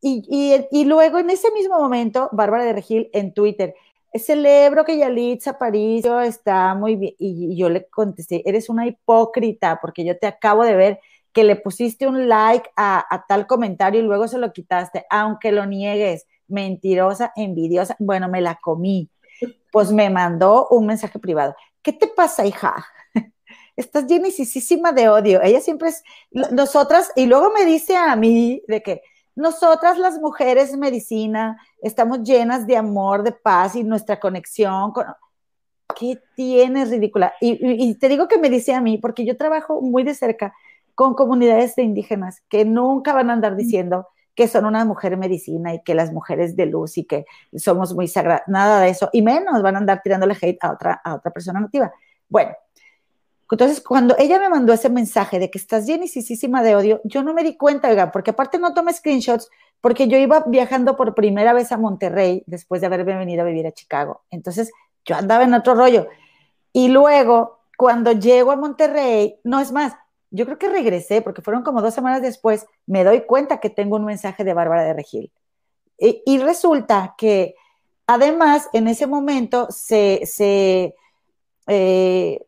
Speaker 1: Y, y, y luego en ese mismo momento, Bárbara de Regil en Twitter, celebro que Yalitza Aparicio está muy bien. Y yo le contesté, eres una hipócrita porque yo te acabo de ver que le pusiste un like a, tal comentario y luego se lo quitaste, aunque lo niegues, mentirosa, envidiosa. Bueno, me la comí. Pues me mandó un mensaje privado. ¿Qué te pasa, hija? *laughs* Estás llenísima de odio. Ella siempre es, nosotras, y luego me dice a mí de que nosotras las mujeres medicina estamos llenas de amor, de paz y nuestra conexión con... ¿Qué tienes, ridícula? Y, y, y, te digo que me dice a mí, porque yo trabajo muy de cerca con comunidades de indígenas que nunca van a andar diciendo que son una mujer medicina y que las mujeres de luz y que somos muy sagradas, nada de eso, y menos van a andar tirándole hate a otra, a otra persona nativa. Bueno, entonces, cuando ella me mandó ese mensaje de que estás llenísima de odio, yo no me di cuenta, oiga, porque aparte no tomé screenshots, porque yo iba viajando por primera vez a Monterrey después de haberme venido a vivir a Chicago. Entonces, yo andaba en otro rollo. Y luego, cuando llego a Monterrey, no es más, yo creo que regresé, porque fueron como dos semanas después, me doy cuenta que tengo un mensaje de Bárbara de Regil. Y, y resulta que, además, en ese momento se... se eh,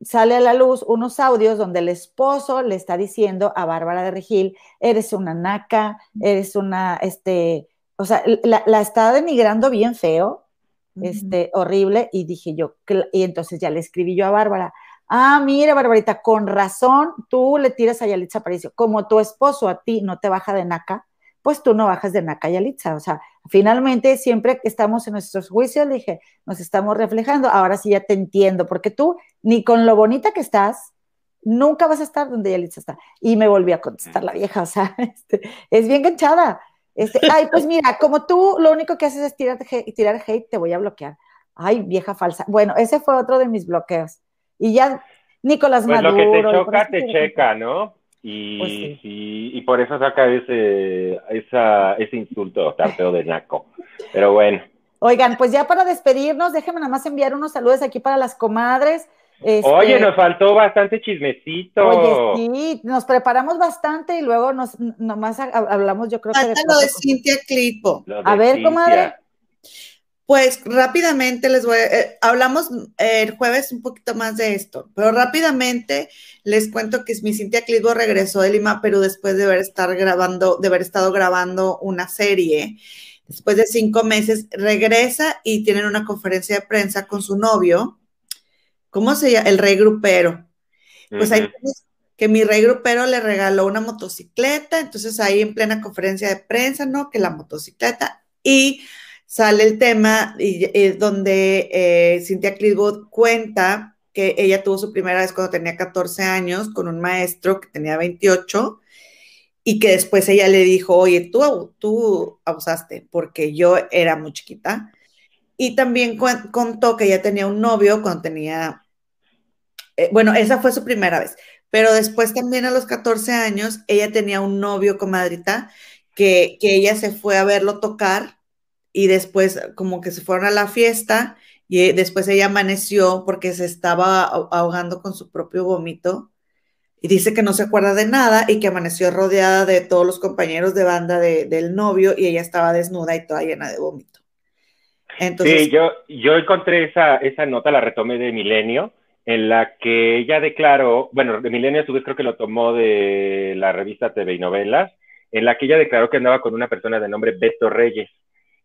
Speaker 1: sale a la luz unos audios donde el esposo le está diciendo a Bárbara de Regil, eres una naca, eres una, este, o sea, la, la está denigrando bien feo, uh -huh. este, horrible, y dije yo, y entonces ya le escribí yo a Bárbara, ah, mira, Barbarita, con razón tú le tiras a Yalitza Aparicio, como tu esposo a ti no te baja de naca, pues tú no bajas de naca Yalitza, o sea, finalmente siempre que estamos en nuestros juicios, dije, nos estamos reflejando, ahora sí ya te entiendo, porque tú, ni con lo bonita que estás, nunca vas a estar donde Yalitza está. Y me volvió a contestar la vieja, o sea, *laughs* este, es bien ganchada. Este, ay, pues mira, como tú lo único que haces es tirar, tirar hate, te voy a bloquear. Ay, vieja falsa. Bueno, ese fue otro de mis bloqueos. Y ya, Nicolás
Speaker 3: pues
Speaker 1: Maduro.
Speaker 3: Lo que te choca, te checa, ¿no? Y,
Speaker 1: pues sí.
Speaker 3: y, y, por eso saca ese, esa, ese insulto tan feo de naco. Pero bueno.
Speaker 1: Oigan, pues ya para despedirnos, déjenme nada más enviar unos saludos aquí para las comadres.
Speaker 3: Este... Oye, nos faltó bastante chismecito.
Speaker 1: Oye, sí, nos preparamos bastante y luego nos nomás hablamos, yo creo
Speaker 2: Falta
Speaker 1: que
Speaker 2: lo de Cintia Clipo.
Speaker 1: A ver, Cintia. comadre.
Speaker 2: Pues rápidamente les voy a, eh, hablamos eh, el jueves un poquito más de esto, pero rápidamente les cuento que mi Cintia Clitbo regresó de Lima, Perú después de haber estar grabando, de haber estado grabando una serie. Después de cinco meses regresa y tienen una conferencia de prensa con su novio. ¿Cómo se llama? El rey grupero. Pues uh -huh. ahí que mi rey grupero le regaló una motocicleta, entonces ahí en plena conferencia de prensa, ¿no? Que la motocicleta y sale el tema y, y donde eh, Cynthia Clitwood cuenta que ella tuvo su primera vez cuando tenía 14 años con un maestro que tenía 28 y que después ella le dijo, oye, tú, tú abusaste porque yo era muy chiquita Y también contó que ella tenía un novio cuando tenía, eh, bueno, esa fue su primera vez, pero después también a los 14 años, ella tenía un novio, comadrita, que, que ella se fue a verlo tocar y después como que se fueron a la fiesta y después ella amaneció porque se estaba ahogando con su propio vómito y dice que no se acuerda de nada y que amaneció rodeada de todos los compañeros de banda del novio y ella estaba desnuda y toda llena de vómito.
Speaker 3: Entonces, sí, yo, yo encontré esa, esa nota, la retomé de Milenio, en la que ella declaró, bueno, de Milenio a su vez creo que lo tomó de la revista TV y Novelas, en la que ella declaró que andaba con una persona de nombre Beto Reyes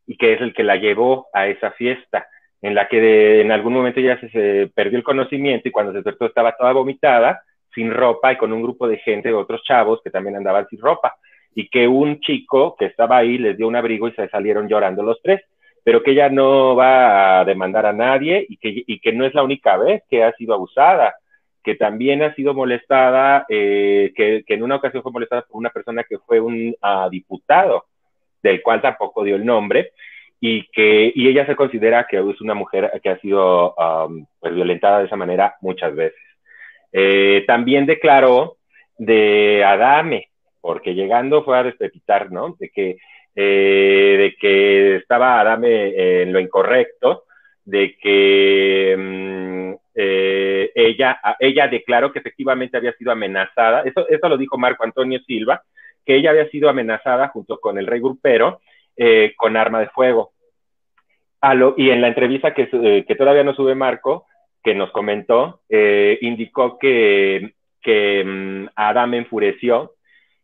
Speaker 3: y que es el que la llevó a esa fiesta, en la que en algún momento ella se, perdió el conocimiento y cuando se despertó estaba toda vomitada, sin ropa y con un grupo de gente, de otros chavos que también andaban sin ropa, y que un chico que estaba ahí les dio un abrigo y se salieron llorando los tres pero que ella no va a demandar a nadie y que, y que no es la única vez que ha sido abusada, que también ha sido molestada, eh, que, que, en una ocasión fue molestada por una persona que fue un uh, diputado, del cual tampoco dio el nombre, y que y ella se considera que es una mujer que ha sido um, pues, violentada de esa manera muchas veces. Eh, también declaró de Adame, porque llegando fue a despepitar, ¿no? De que eh, de que estaba Adame en lo incorrecto, de que mm, eh, ella, ella declaró que efectivamente había sido amenazada, eso, eso lo dijo Marco Antonio Silva, que ella había sido amenazada junto con el rey grupero eh, con arma de fuego. y en la entrevista que, que, todavía no sube Marco, que nos comentó, indicó que, que mm, Adame enfureció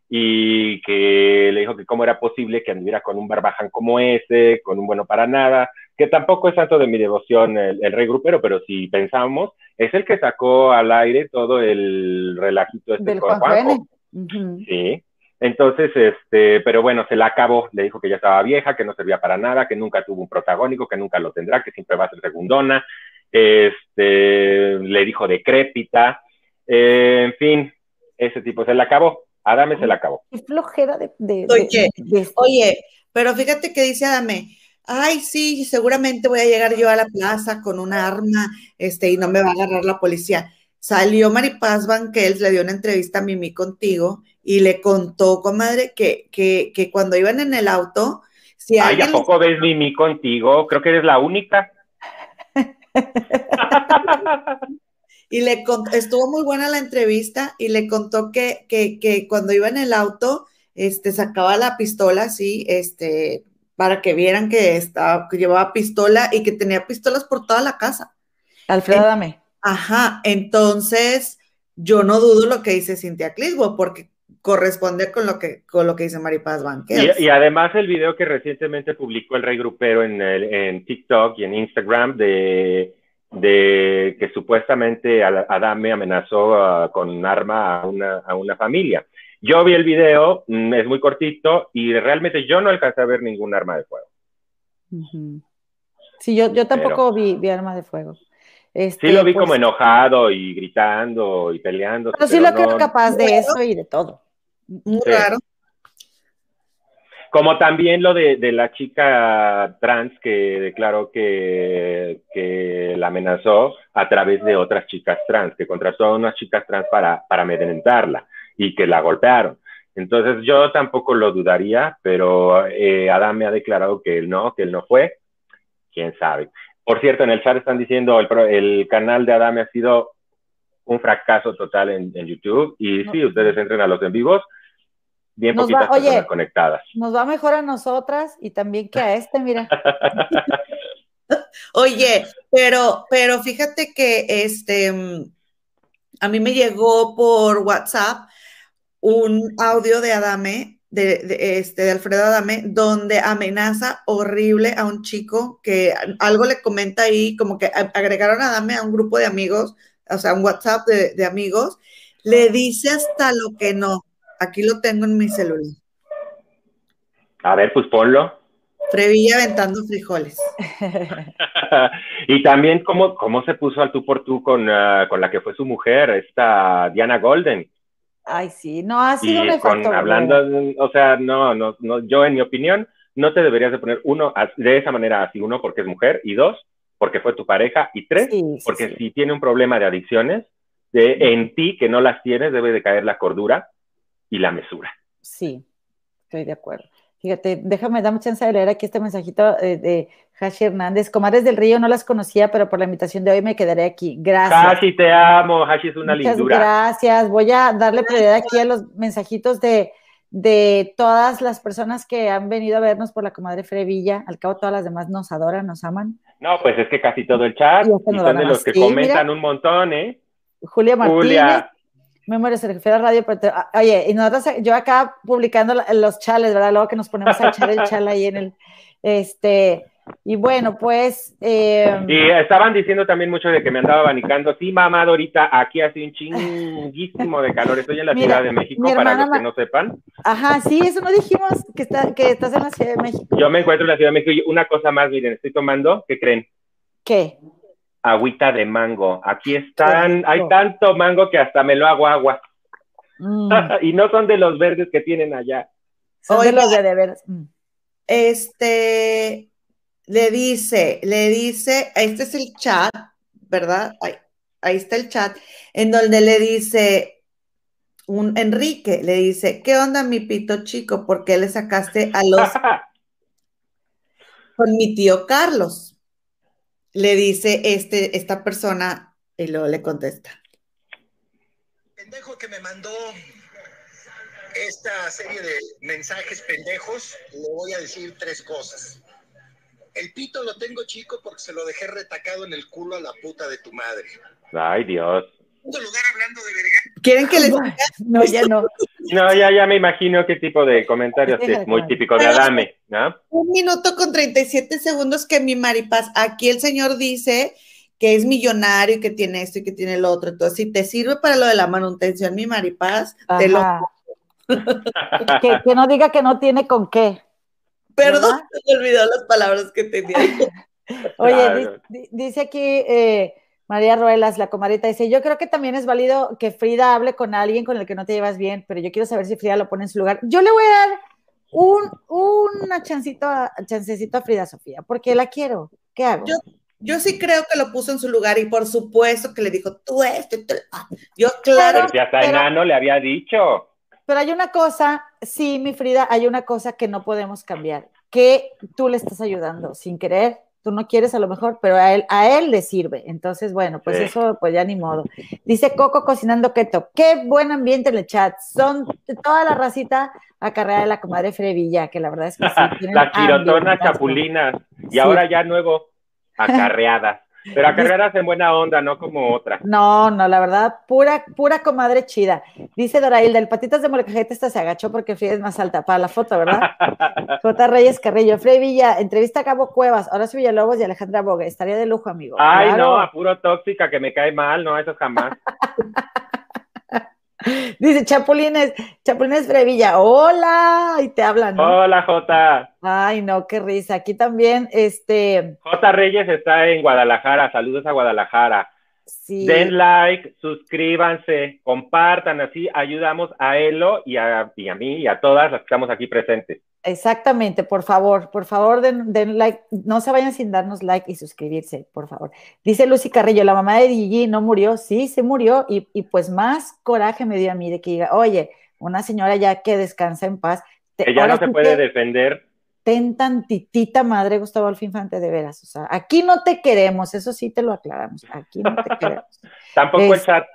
Speaker 3: y que le dijo que cómo era posible que anduviera con un barbaján como ese, con un bueno para nada, que tampoco es tanto de mi devoción el, rey grupero, pero si pensamos, es el que sacó al aire todo el relajito este
Speaker 1: Del con Juanjo.
Speaker 3: Sí. Entonces, este, pero bueno, se la acabó, le dijo que ya estaba vieja, que no servía para nada, que nunca tuvo un protagónico, que nunca lo tendrá, que siempre va a ser segundona, este, le dijo decrépita, eh, en fin, ese tipo se la acabó. Adame se la acabó.
Speaker 1: Qué flojera de,
Speaker 2: oye, oye, pero fíjate que dice Adame, ay, sí, seguramente voy a llegar yo a la plaza con un arma, este, y no me va a agarrar la policía. Salió Maripaz Banquels, le dio una entrevista a Mimi contigo y le contó, comadre, que, que, que cuando iban en el auto,
Speaker 3: si Ay, ¿a poco ves Mimi contigo? Creo que eres la única. *laughs*
Speaker 2: y le estuvo muy buena la entrevista y le contó que, que, que, cuando iba en el auto, este, sacaba la pistola así, este, para que vieran que, estaba, que llevaba pistola y que tenía pistolas por toda la casa.
Speaker 1: Alfredo, dame.
Speaker 2: Ajá, entonces yo no dudo lo que dice Cintia Clisbo, porque corresponde con lo que, con lo que dice Maripaz Banquet.
Speaker 3: Y, y, además el video que recientemente publicó el Rey Grupero en, el, en TikTok y en Instagram de de que supuestamente Adame amenazó con un arma a una, a una familia. Yo vi el video, mm, es muy cortito y realmente yo no alcancé a ver ningún arma de fuego.
Speaker 1: Sí, yo, yo tampoco vi, vi armas de fuego.
Speaker 3: Este, sí lo vi como pues enojado y gritando y peleando.
Speaker 1: Pero sí lo creo capaz de eso y de todo.
Speaker 2: Muy raro.
Speaker 3: Como también lo de, la chica trans que declaró que, que, la amenazó a través de otras chicas trans, que contrató a unas chicas trans para, para amedrentarla y que la golpearon. Entonces yo tampoco lo dudaría, pero eh, Adam me ha declarado que él no, que él no fue. Quién sabe. Por cierto, en el chat están diciendo el, el canal de Adame ha sido un fracaso total en, YouTube. Y sí, ustedes entren a los en vivos bien poquitas personas conectadas.
Speaker 1: Nos va mejor a nosotras y también que a este, mira. *laughs*
Speaker 2: Oye, pero, pero fíjate que este, a mí me llegó por WhatsApp un audio de Adame, de, este, de Alfredo Adame, donde amenaza horrible a un chico que algo le comenta ahí, como que agregaron a Adame a un grupo de amigos, o sea, un WhatsApp de, de amigos, le dice hasta lo que no. Aquí lo tengo en mi celular.
Speaker 3: A ver, pues ponlo.
Speaker 2: Trevilla aventando frijoles. *laughs*
Speaker 3: y también cómo, cómo se puso al tú por tú con, ah, con la que fue su mujer, esta Diana Golden.
Speaker 1: Ay, sí, no ha sido
Speaker 3: y con, hablando, o sea, no, no, no, yo en mi opinión no te deberías de poner uno de esa manera así, uno porque es mujer y dos porque fue tu pareja y tres porque si tiene un problema de adicciones, de, en ti que no las tienes debe de caer la cordura y la mesura.
Speaker 1: Sí, estoy de acuerdo. Fíjate, déjame, dame chance de leer aquí este mensajito eh, de Hashi Hernández. Comadres del Río no las conocía, pero por la invitación de hoy me quedaré aquí. Gracias.
Speaker 3: Hashi, te amo. Hashi es una Muchas
Speaker 1: Gracias. Voy a darle prioridad aquí a los mensajitos de, de todas las personas que han venido a vernos por la comadre Frevilla. Al cabo, todas las demás nos adoran, nos aman.
Speaker 3: No, pues es que casi todo el chat. Y, son de los que comentan un montón, ¿eh?
Speaker 1: Julia Martínez. Julia. Memoria se refiere a radio, pero ah, oye, y nosotros, yo acá publicando los chales, ¿verdad? Luego que nos ponemos a echar el chal ahí en el, este, y bueno, pues...
Speaker 3: Eh, y estaban diciendo también mucho de que me andaba abanicando. Sí, mamá, ahorita aquí hace un chinguísimo de calor. Estoy en la Ciudad de México, para los que no sepan.
Speaker 1: Ajá, sí, eso no dijimos, que, está, que estás en la Ciudad de México.
Speaker 3: Yo me encuentro en la Ciudad de México y una cosa más, miren, estoy tomando, ¿qué creen?
Speaker 1: ¿Qué?
Speaker 3: Agüita de mango. Aquí están, hay tanto mango que hasta me lo hago agua. Mm. *laughs* y no son de los verdes que tienen allá.
Speaker 1: Son de los de, de mm.
Speaker 2: Este le dice, le dice, este es el chat, ¿verdad? Ahí, ahí está el chat, en donde le dice, un Enrique le dice, ¿qué onda mi pito chico? ¿Por qué le sacaste a los *laughs* con mi tío Carlos? Le dice este, esta persona y luego le contesta.
Speaker 5: Pendejo que me mandó esta serie de mensajes pendejos, le voy a decir tres cosas. El pito lo tengo chico porque se lo dejé retacado en el culo a la puta de tu madre.
Speaker 3: Ay, Dios.
Speaker 5: Lugar hablando de verga.
Speaker 2: ¿Quieren que les
Speaker 1: No, ya no.
Speaker 3: No, ya, ya me imagino qué tipo de comentarios es muy típico de Adame, ¿no?
Speaker 2: Un minuto con 37 segundos que mi maripaz, aquí el señor dice que es millonario y que tiene esto y que tiene lo otro. Entonces, si te sirve para lo de la manutención, mi maripaz, te lo...
Speaker 1: que, que, no diga que no tiene con qué.
Speaker 2: Perdón, se me olvidó las palabras que tenía.
Speaker 1: Oye, dice, aquí... Eh, María Ruelas, la comadita, dice, yo creo que también es válido que Frida hable con alguien con el que no te llevas bien, pero yo quiero saber si Frida lo pone en su lugar. Yo le voy a dar un, una chancito a, chancecito a Frida Sofía, porque la quiero. ¿Qué hago?
Speaker 2: Yo, sí creo que lo puso en su lugar y por supuesto que le dijo, tú esto, ah, yo claro.
Speaker 3: Pero hasta enano le había dicho.
Speaker 1: Pero hay una cosa, sí, mi Frida, hay una cosa que no podemos cambiar, que tú le estás ayudando sin querer tú no quieres a lo mejor, pero a él, a él le sirve. Entonces, bueno, pues eso, pues ya ni modo. Dice Coco cocinando keto. Qué buen ambiente en el chat. Son toda la racita acarreada de la comadre Frevilla, que la verdad es que
Speaker 3: sí. *laughs* Las chirotonas chapulinas. Y ahora ya nuevo, *laughs* acarreadas. Pero carreras en buena onda, no como otra.
Speaker 1: No, no, la verdad, pura, pura comadre chida. Dice Dorailda, el patitas de molcajete esta se agachó porque Frida es más alta para la foto, ¿verdad? *laughs* J. Reyes Carrillo, Frey Villa, entrevista a Cabo Cuevas, Horacio Villalobos y Alejandra Boga. Estaría de lujo, amigo.
Speaker 3: Ay, no, a puro tóxica que me cae mal, no, eso jamás. *laughs* *laughs*
Speaker 1: Dice Chapulines, Chapulines Frevilla, hola, y te hablan.
Speaker 3: Hola, Jota.
Speaker 1: Ay, no, qué risa. Aquí también, este.
Speaker 3: J. Reyes está en Guadalajara, saludos a Guadalajara. Den like, suscríbanse, compartan, así ayudamos a Elo y a, y a mí y a todas las que estamos aquí presentes.
Speaker 1: Exactamente, por favor, por favor, den, den, like, no se vayan sin darnos like y suscribirse, por favor. Dice Lucy Carrillo, la mamá de Gigi no murió, sí, se murió, y, y pues más coraje me dio a mí de que diga, oye, una señora ya que descansa en paz.
Speaker 3: ya no se puede defender
Speaker 1: ten tantitita madre Gustavo Alfín Infante de veras. O sea, aquí no te queremos, eso sí te lo aclaramos. Aquí no te queremos. *laughs*
Speaker 3: tampoco el chat.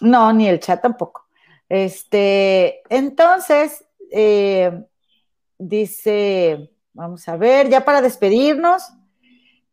Speaker 1: No, ni el chat tampoco. Este, entonces, eh, dice, vamos a ver, ya para despedirnos,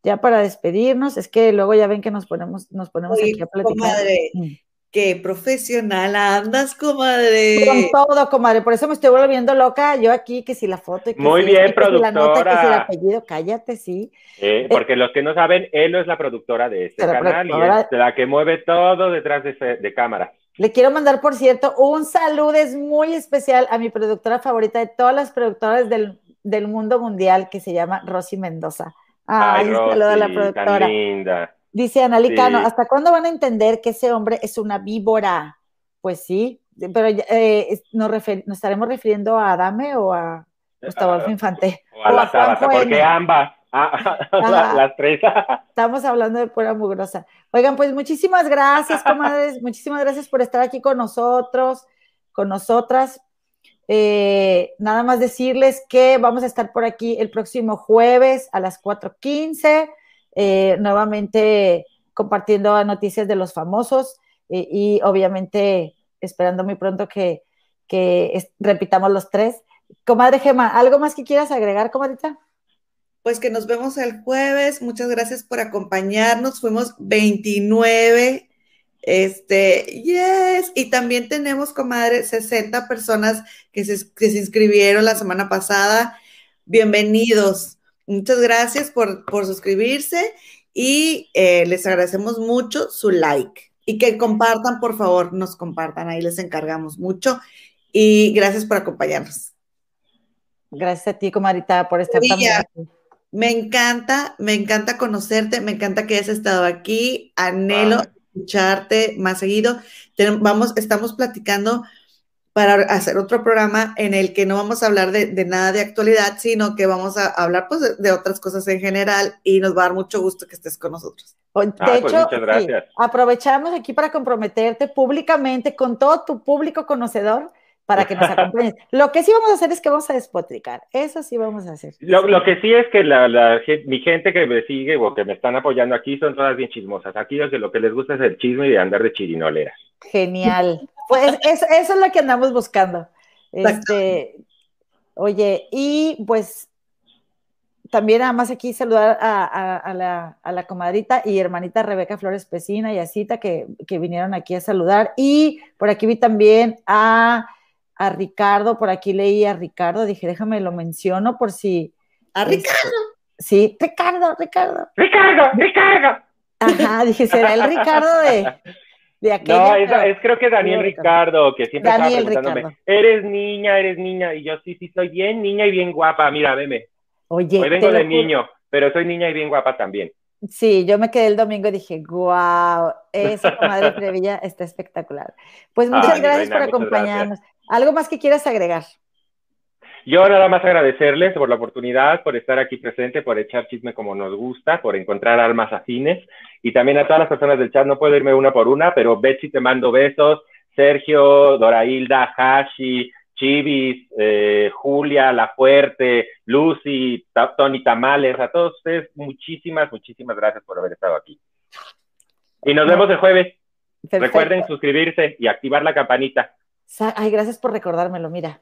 Speaker 1: ya para despedirnos, es que luego ya ven que nos ponemos, nos ponemos aquí a platicar.
Speaker 2: Mm. Qué profesional andas, comadre.
Speaker 1: Con todo, comadre. Por eso me estoy volviendo loca. Yo aquí, que si la foto. Que
Speaker 3: Muy bien, productora. la nota,
Speaker 1: que si el apellido. Cállate, sí.
Speaker 3: Eh, porque los que no saben, Elo es la productora de este canal y es la que mueve todo detrás de, de cámara.
Speaker 1: Le quiero mandar, por cierto, un saludo es muy especial a mi productora favorita de todas las productoras del, del mundo mundial, que se llama Rosy Mendoza.
Speaker 3: Ay, Ay Rosy, a la productora. Tan linda.
Speaker 1: Dice Analicano, ¿hasta cuándo van a entender que ese hombre es una víbora? Pues sí, pero eh, ¿nos, estaremos refiriendo a Adame o a, Gustavo Adolfo Infante.
Speaker 3: O a la Tabata, porque ambas. Ah, *laughs* las tres. *laughs*
Speaker 1: Estamos hablando de pura mugrosa. Oigan, pues muchísimas gracias, comadres. *laughs* muchísimas gracias por estar aquí con nosotros, con nosotras. Eh, nada más decirles que vamos a estar por aquí el próximo jueves a las 4.15, eh, nuevamente compartiendo noticias de los famosos eh, y obviamente esperando muy pronto que, que repitamos los tres. Comadre Gema, ¿algo más que quieras agregar, comadrita?
Speaker 2: Pues que nos vemos el jueves. Muchas gracias por acompañarnos. Fuimos 29. Este, yes. Y también tenemos, comadre, 60 personas que se, que se inscribieron la semana pasada. Bienvenidos. Muchas gracias por, por suscribirse y eh, les agradecemos mucho su like. Y que compartan, por favor, nos compartan. Ahí les encargamos mucho. Y gracias por acompañarnos.
Speaker 1: Gracias a ti, comadrita, por estar
Speaker 2: también. Me encanta, me encanta conocerte, me encanta que hayas estado aquí. Anhelo escucharte más seguido. vamos, estamos platicando para hacer otro programa en el que no vamos a hablar de, nada de actualidad, sino que vamos a hablar pues, de, otras cosas en general y nos va a dar mucho gusto que estés con nosotros.
Speaker 1: De ah, pues, hecho, aprovechamos aquí para comprometerte públicamente con todo tu público conocedor para que nos acompañen. *laughs* Lo que sí vamos a hacer es que vamos a despotricar, eso sí vamos a hacer.
Speaker 3: Lo, que sí es que la, mi gente que me sigue o que me están apoyando aquí son todas bien chismosas. Aquí lo que les gusta es el chisme y andar de chirinoleras.
Speaker 1: Genial. Pues eso, es lo que andamos buscando. Este, oye, y pues también nada más aquí saludar a, la, a, la, comadrita y hermanita Rebeca Flores Pesina y a Cita que, que vinieron aquí a saludar. Y por aquí vi también a a Ricardo, por aquí leí a Ricardo, dije, déjame lo menciono por si.
Speaker 2: A Ricardo.
Speaker 1: sí, Ricardo, Ricardo.
Speaker 3: Ricardo, Ricardo.
Speaker 1: Ajá, dije, será el Ricardo de, de *laughs* aquella.
Speaker 3: No, es, creo que Daniel Ricardo, que siempre Daniel estaba preguntándome, eres niña, eres niña, y yo sí, sí, soy bien niña y bien guapa, mira, veme. Oye. Hoy vengo de niño, pero soy niña y bien guapa también.
Speaker 1: Sí, yo me quedé el domingo y dije, wow, esa comadre *laughs* Previlla está espectacular. Pues muchas gracias por acompañarnos. ¿Algo más que quieras agregar?
Speaker 3: Yo nada más agradecerles por la oportunidad, por estar aquí presente, por echar chisme como nos gusta, por encontrar almas afines y también a todas las personas del chat, no puedo irme una por una, pero Betsy te mando besos, Sergio, Dorailda, Hashi, Chivis, eh, Julia, La Fuerte, Lucy, Tony Tamales, a todos ustedes muchísimas, muchísimas gracias por haber estado aquí. Y nos vemos el jueves. Recuerden suscribirse y activar la campanita.
Speaker 1: Ay, gracias por recordármelo, mira.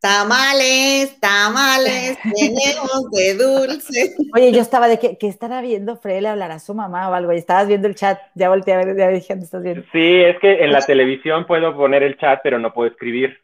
Speaker 2: Tamales, tamales, *laughs* tenemos de dulce.
Speaker 1: Oye, yo estaba de que, que estará viendo Frele hablar a su mamá o algo, y estabas viendo el chat, ya volteé a ver, ya dije, ¿estás viendo?
Speaker 3: Sí, es que en la televisión puedo poner el chat, pero no puedo escribir.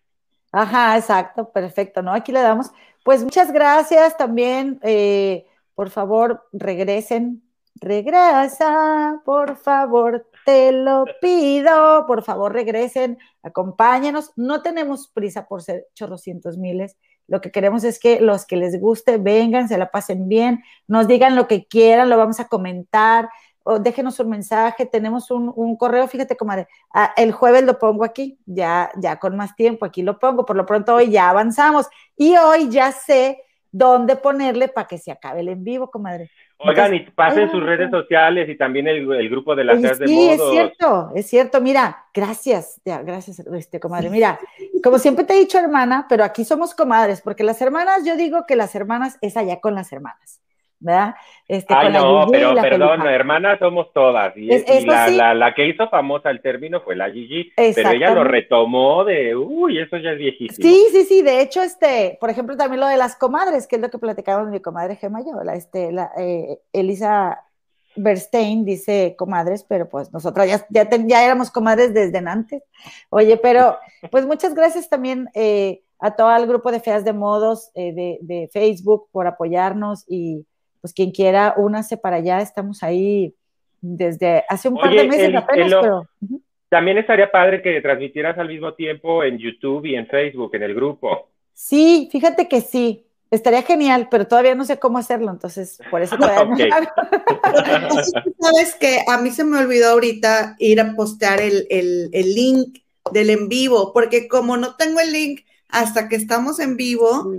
Speaker 1: Ajá, exacto, perfecto, ¿no? Aquí le damos. Pues muchas gracias también, eh, por favor, regresen, regresa, por favor, te lo pido, por favor regresen, acompáñenos. No tenemos prisa por ser chorrocientos miles. Lo que queremos es que los que les guste vengan, se la pasen bien, nos digan lo que quieran, lo vamos a comentar, o déjenos un mensaje. Tenemos un, correo, fíjate, comadre, ah, el jueves lo pongo aquí, ya, ya con más tiempo, aquí lo pongo. Por lo pronto hoy ya avanzamos y hoy ya sé dónde ponerle para que se acabe el en vivo, comadre.
Speaker 3: Oigan, y pasen sus redes sociales y también el, grupo de las
Speaker 1: redes
Speaker 3: de
Speaker 1: Sí, es cierto, es cierto. Mira, gracias, gracias, este, comadre. Mira, como siempre te he dicho, hermana, pero aquí somos comadres, porque las hermanas, yo digo que las hermanas es allá con las hermanas. ¿Verdad?
Speaker 3: Este, Ay, no, pero perdón, hermanas somos todas. Y, la, que hizo famosa el término fue la Gigi, pero ella lo retomó de, uy, eso ya es viejísimo.
Speaker 1: Sí, sí, sí, de hecho, este, por ejemplo, también lo de las comadres, que es lo que platicábamos mi comadre Gemma yo, la, este, la, eh, Elisa Berstein dice comadres, pero pues nosotros ya, ya, ya, éramos comadres desde antes. Oye, pero *laughs* pues muchas gracias también eh, a todo el grupo de Feas de Modos eh, de, de Facebook por apoyarnos y pues quien quiera, únase para allá, estamos ahí desde hace un par de meses apenas, pero...
Speaker 3: También estaría padre que transmitieras al mismo tiempo en YouTube y en Facebook, en el grupo.
Speaker 1: Sí, fíjate que sí, estaría genial, pero todavía no sé cómo hacerlo, entonces por eso todavía *laughs*
Speaker 2: no. *laughs* Sabes que a mí se me olvidó ahorita ir a postear el, el, link del en vivo, porque como no tengo el link hasta que estamos en vivo,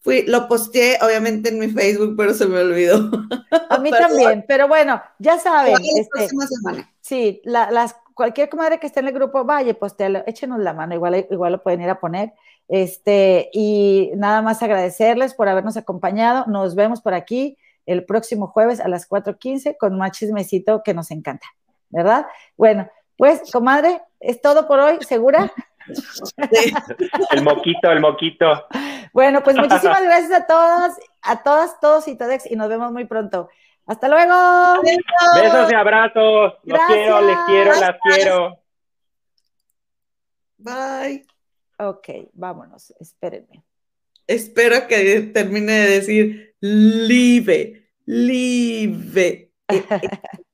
Speaker 2: Fui, lo posteé obviamente en mi Facebook, pero se me olvidó.
Speaker 1: A mí también, pero bueno, ya saben.
Speaker 2: La
Speaker 1: Este,
Speaker 2: próxima semana.
Speaker 1: sí, la- las, cualquier comadre que esté en el grupo, vaya, postéalo, échenos la mano, igual, igual lo pueden ir a poner. Este, y nada más agradecerles por habernos acompañado. Nos vemos por aquí el próximo jueves a las 4:15 con más chismecito que nos encanta, ¿verdad? Bueno, pues, comadre, es todo por hoy, ¿segura? *laughs*
Speaker 2: Sí.
Speaker 3: El moquito, el moquito.
Speaker 1: Bueno, pues muchísimas *laughs* gracias a todas, a todas, todos y todex, y nos vemos muy pronto. Hasta luego.
Speaker 3: Besos y abrazos. Los
Speaker 1: Gracias.
Speaker 3: quiero, les quiero, las quiero.
Speaker 2: Bye.
Speaker 1: Ok, vámonos, espérenme.
Speaker 2: Espero que termine de decir live, live. *laughs*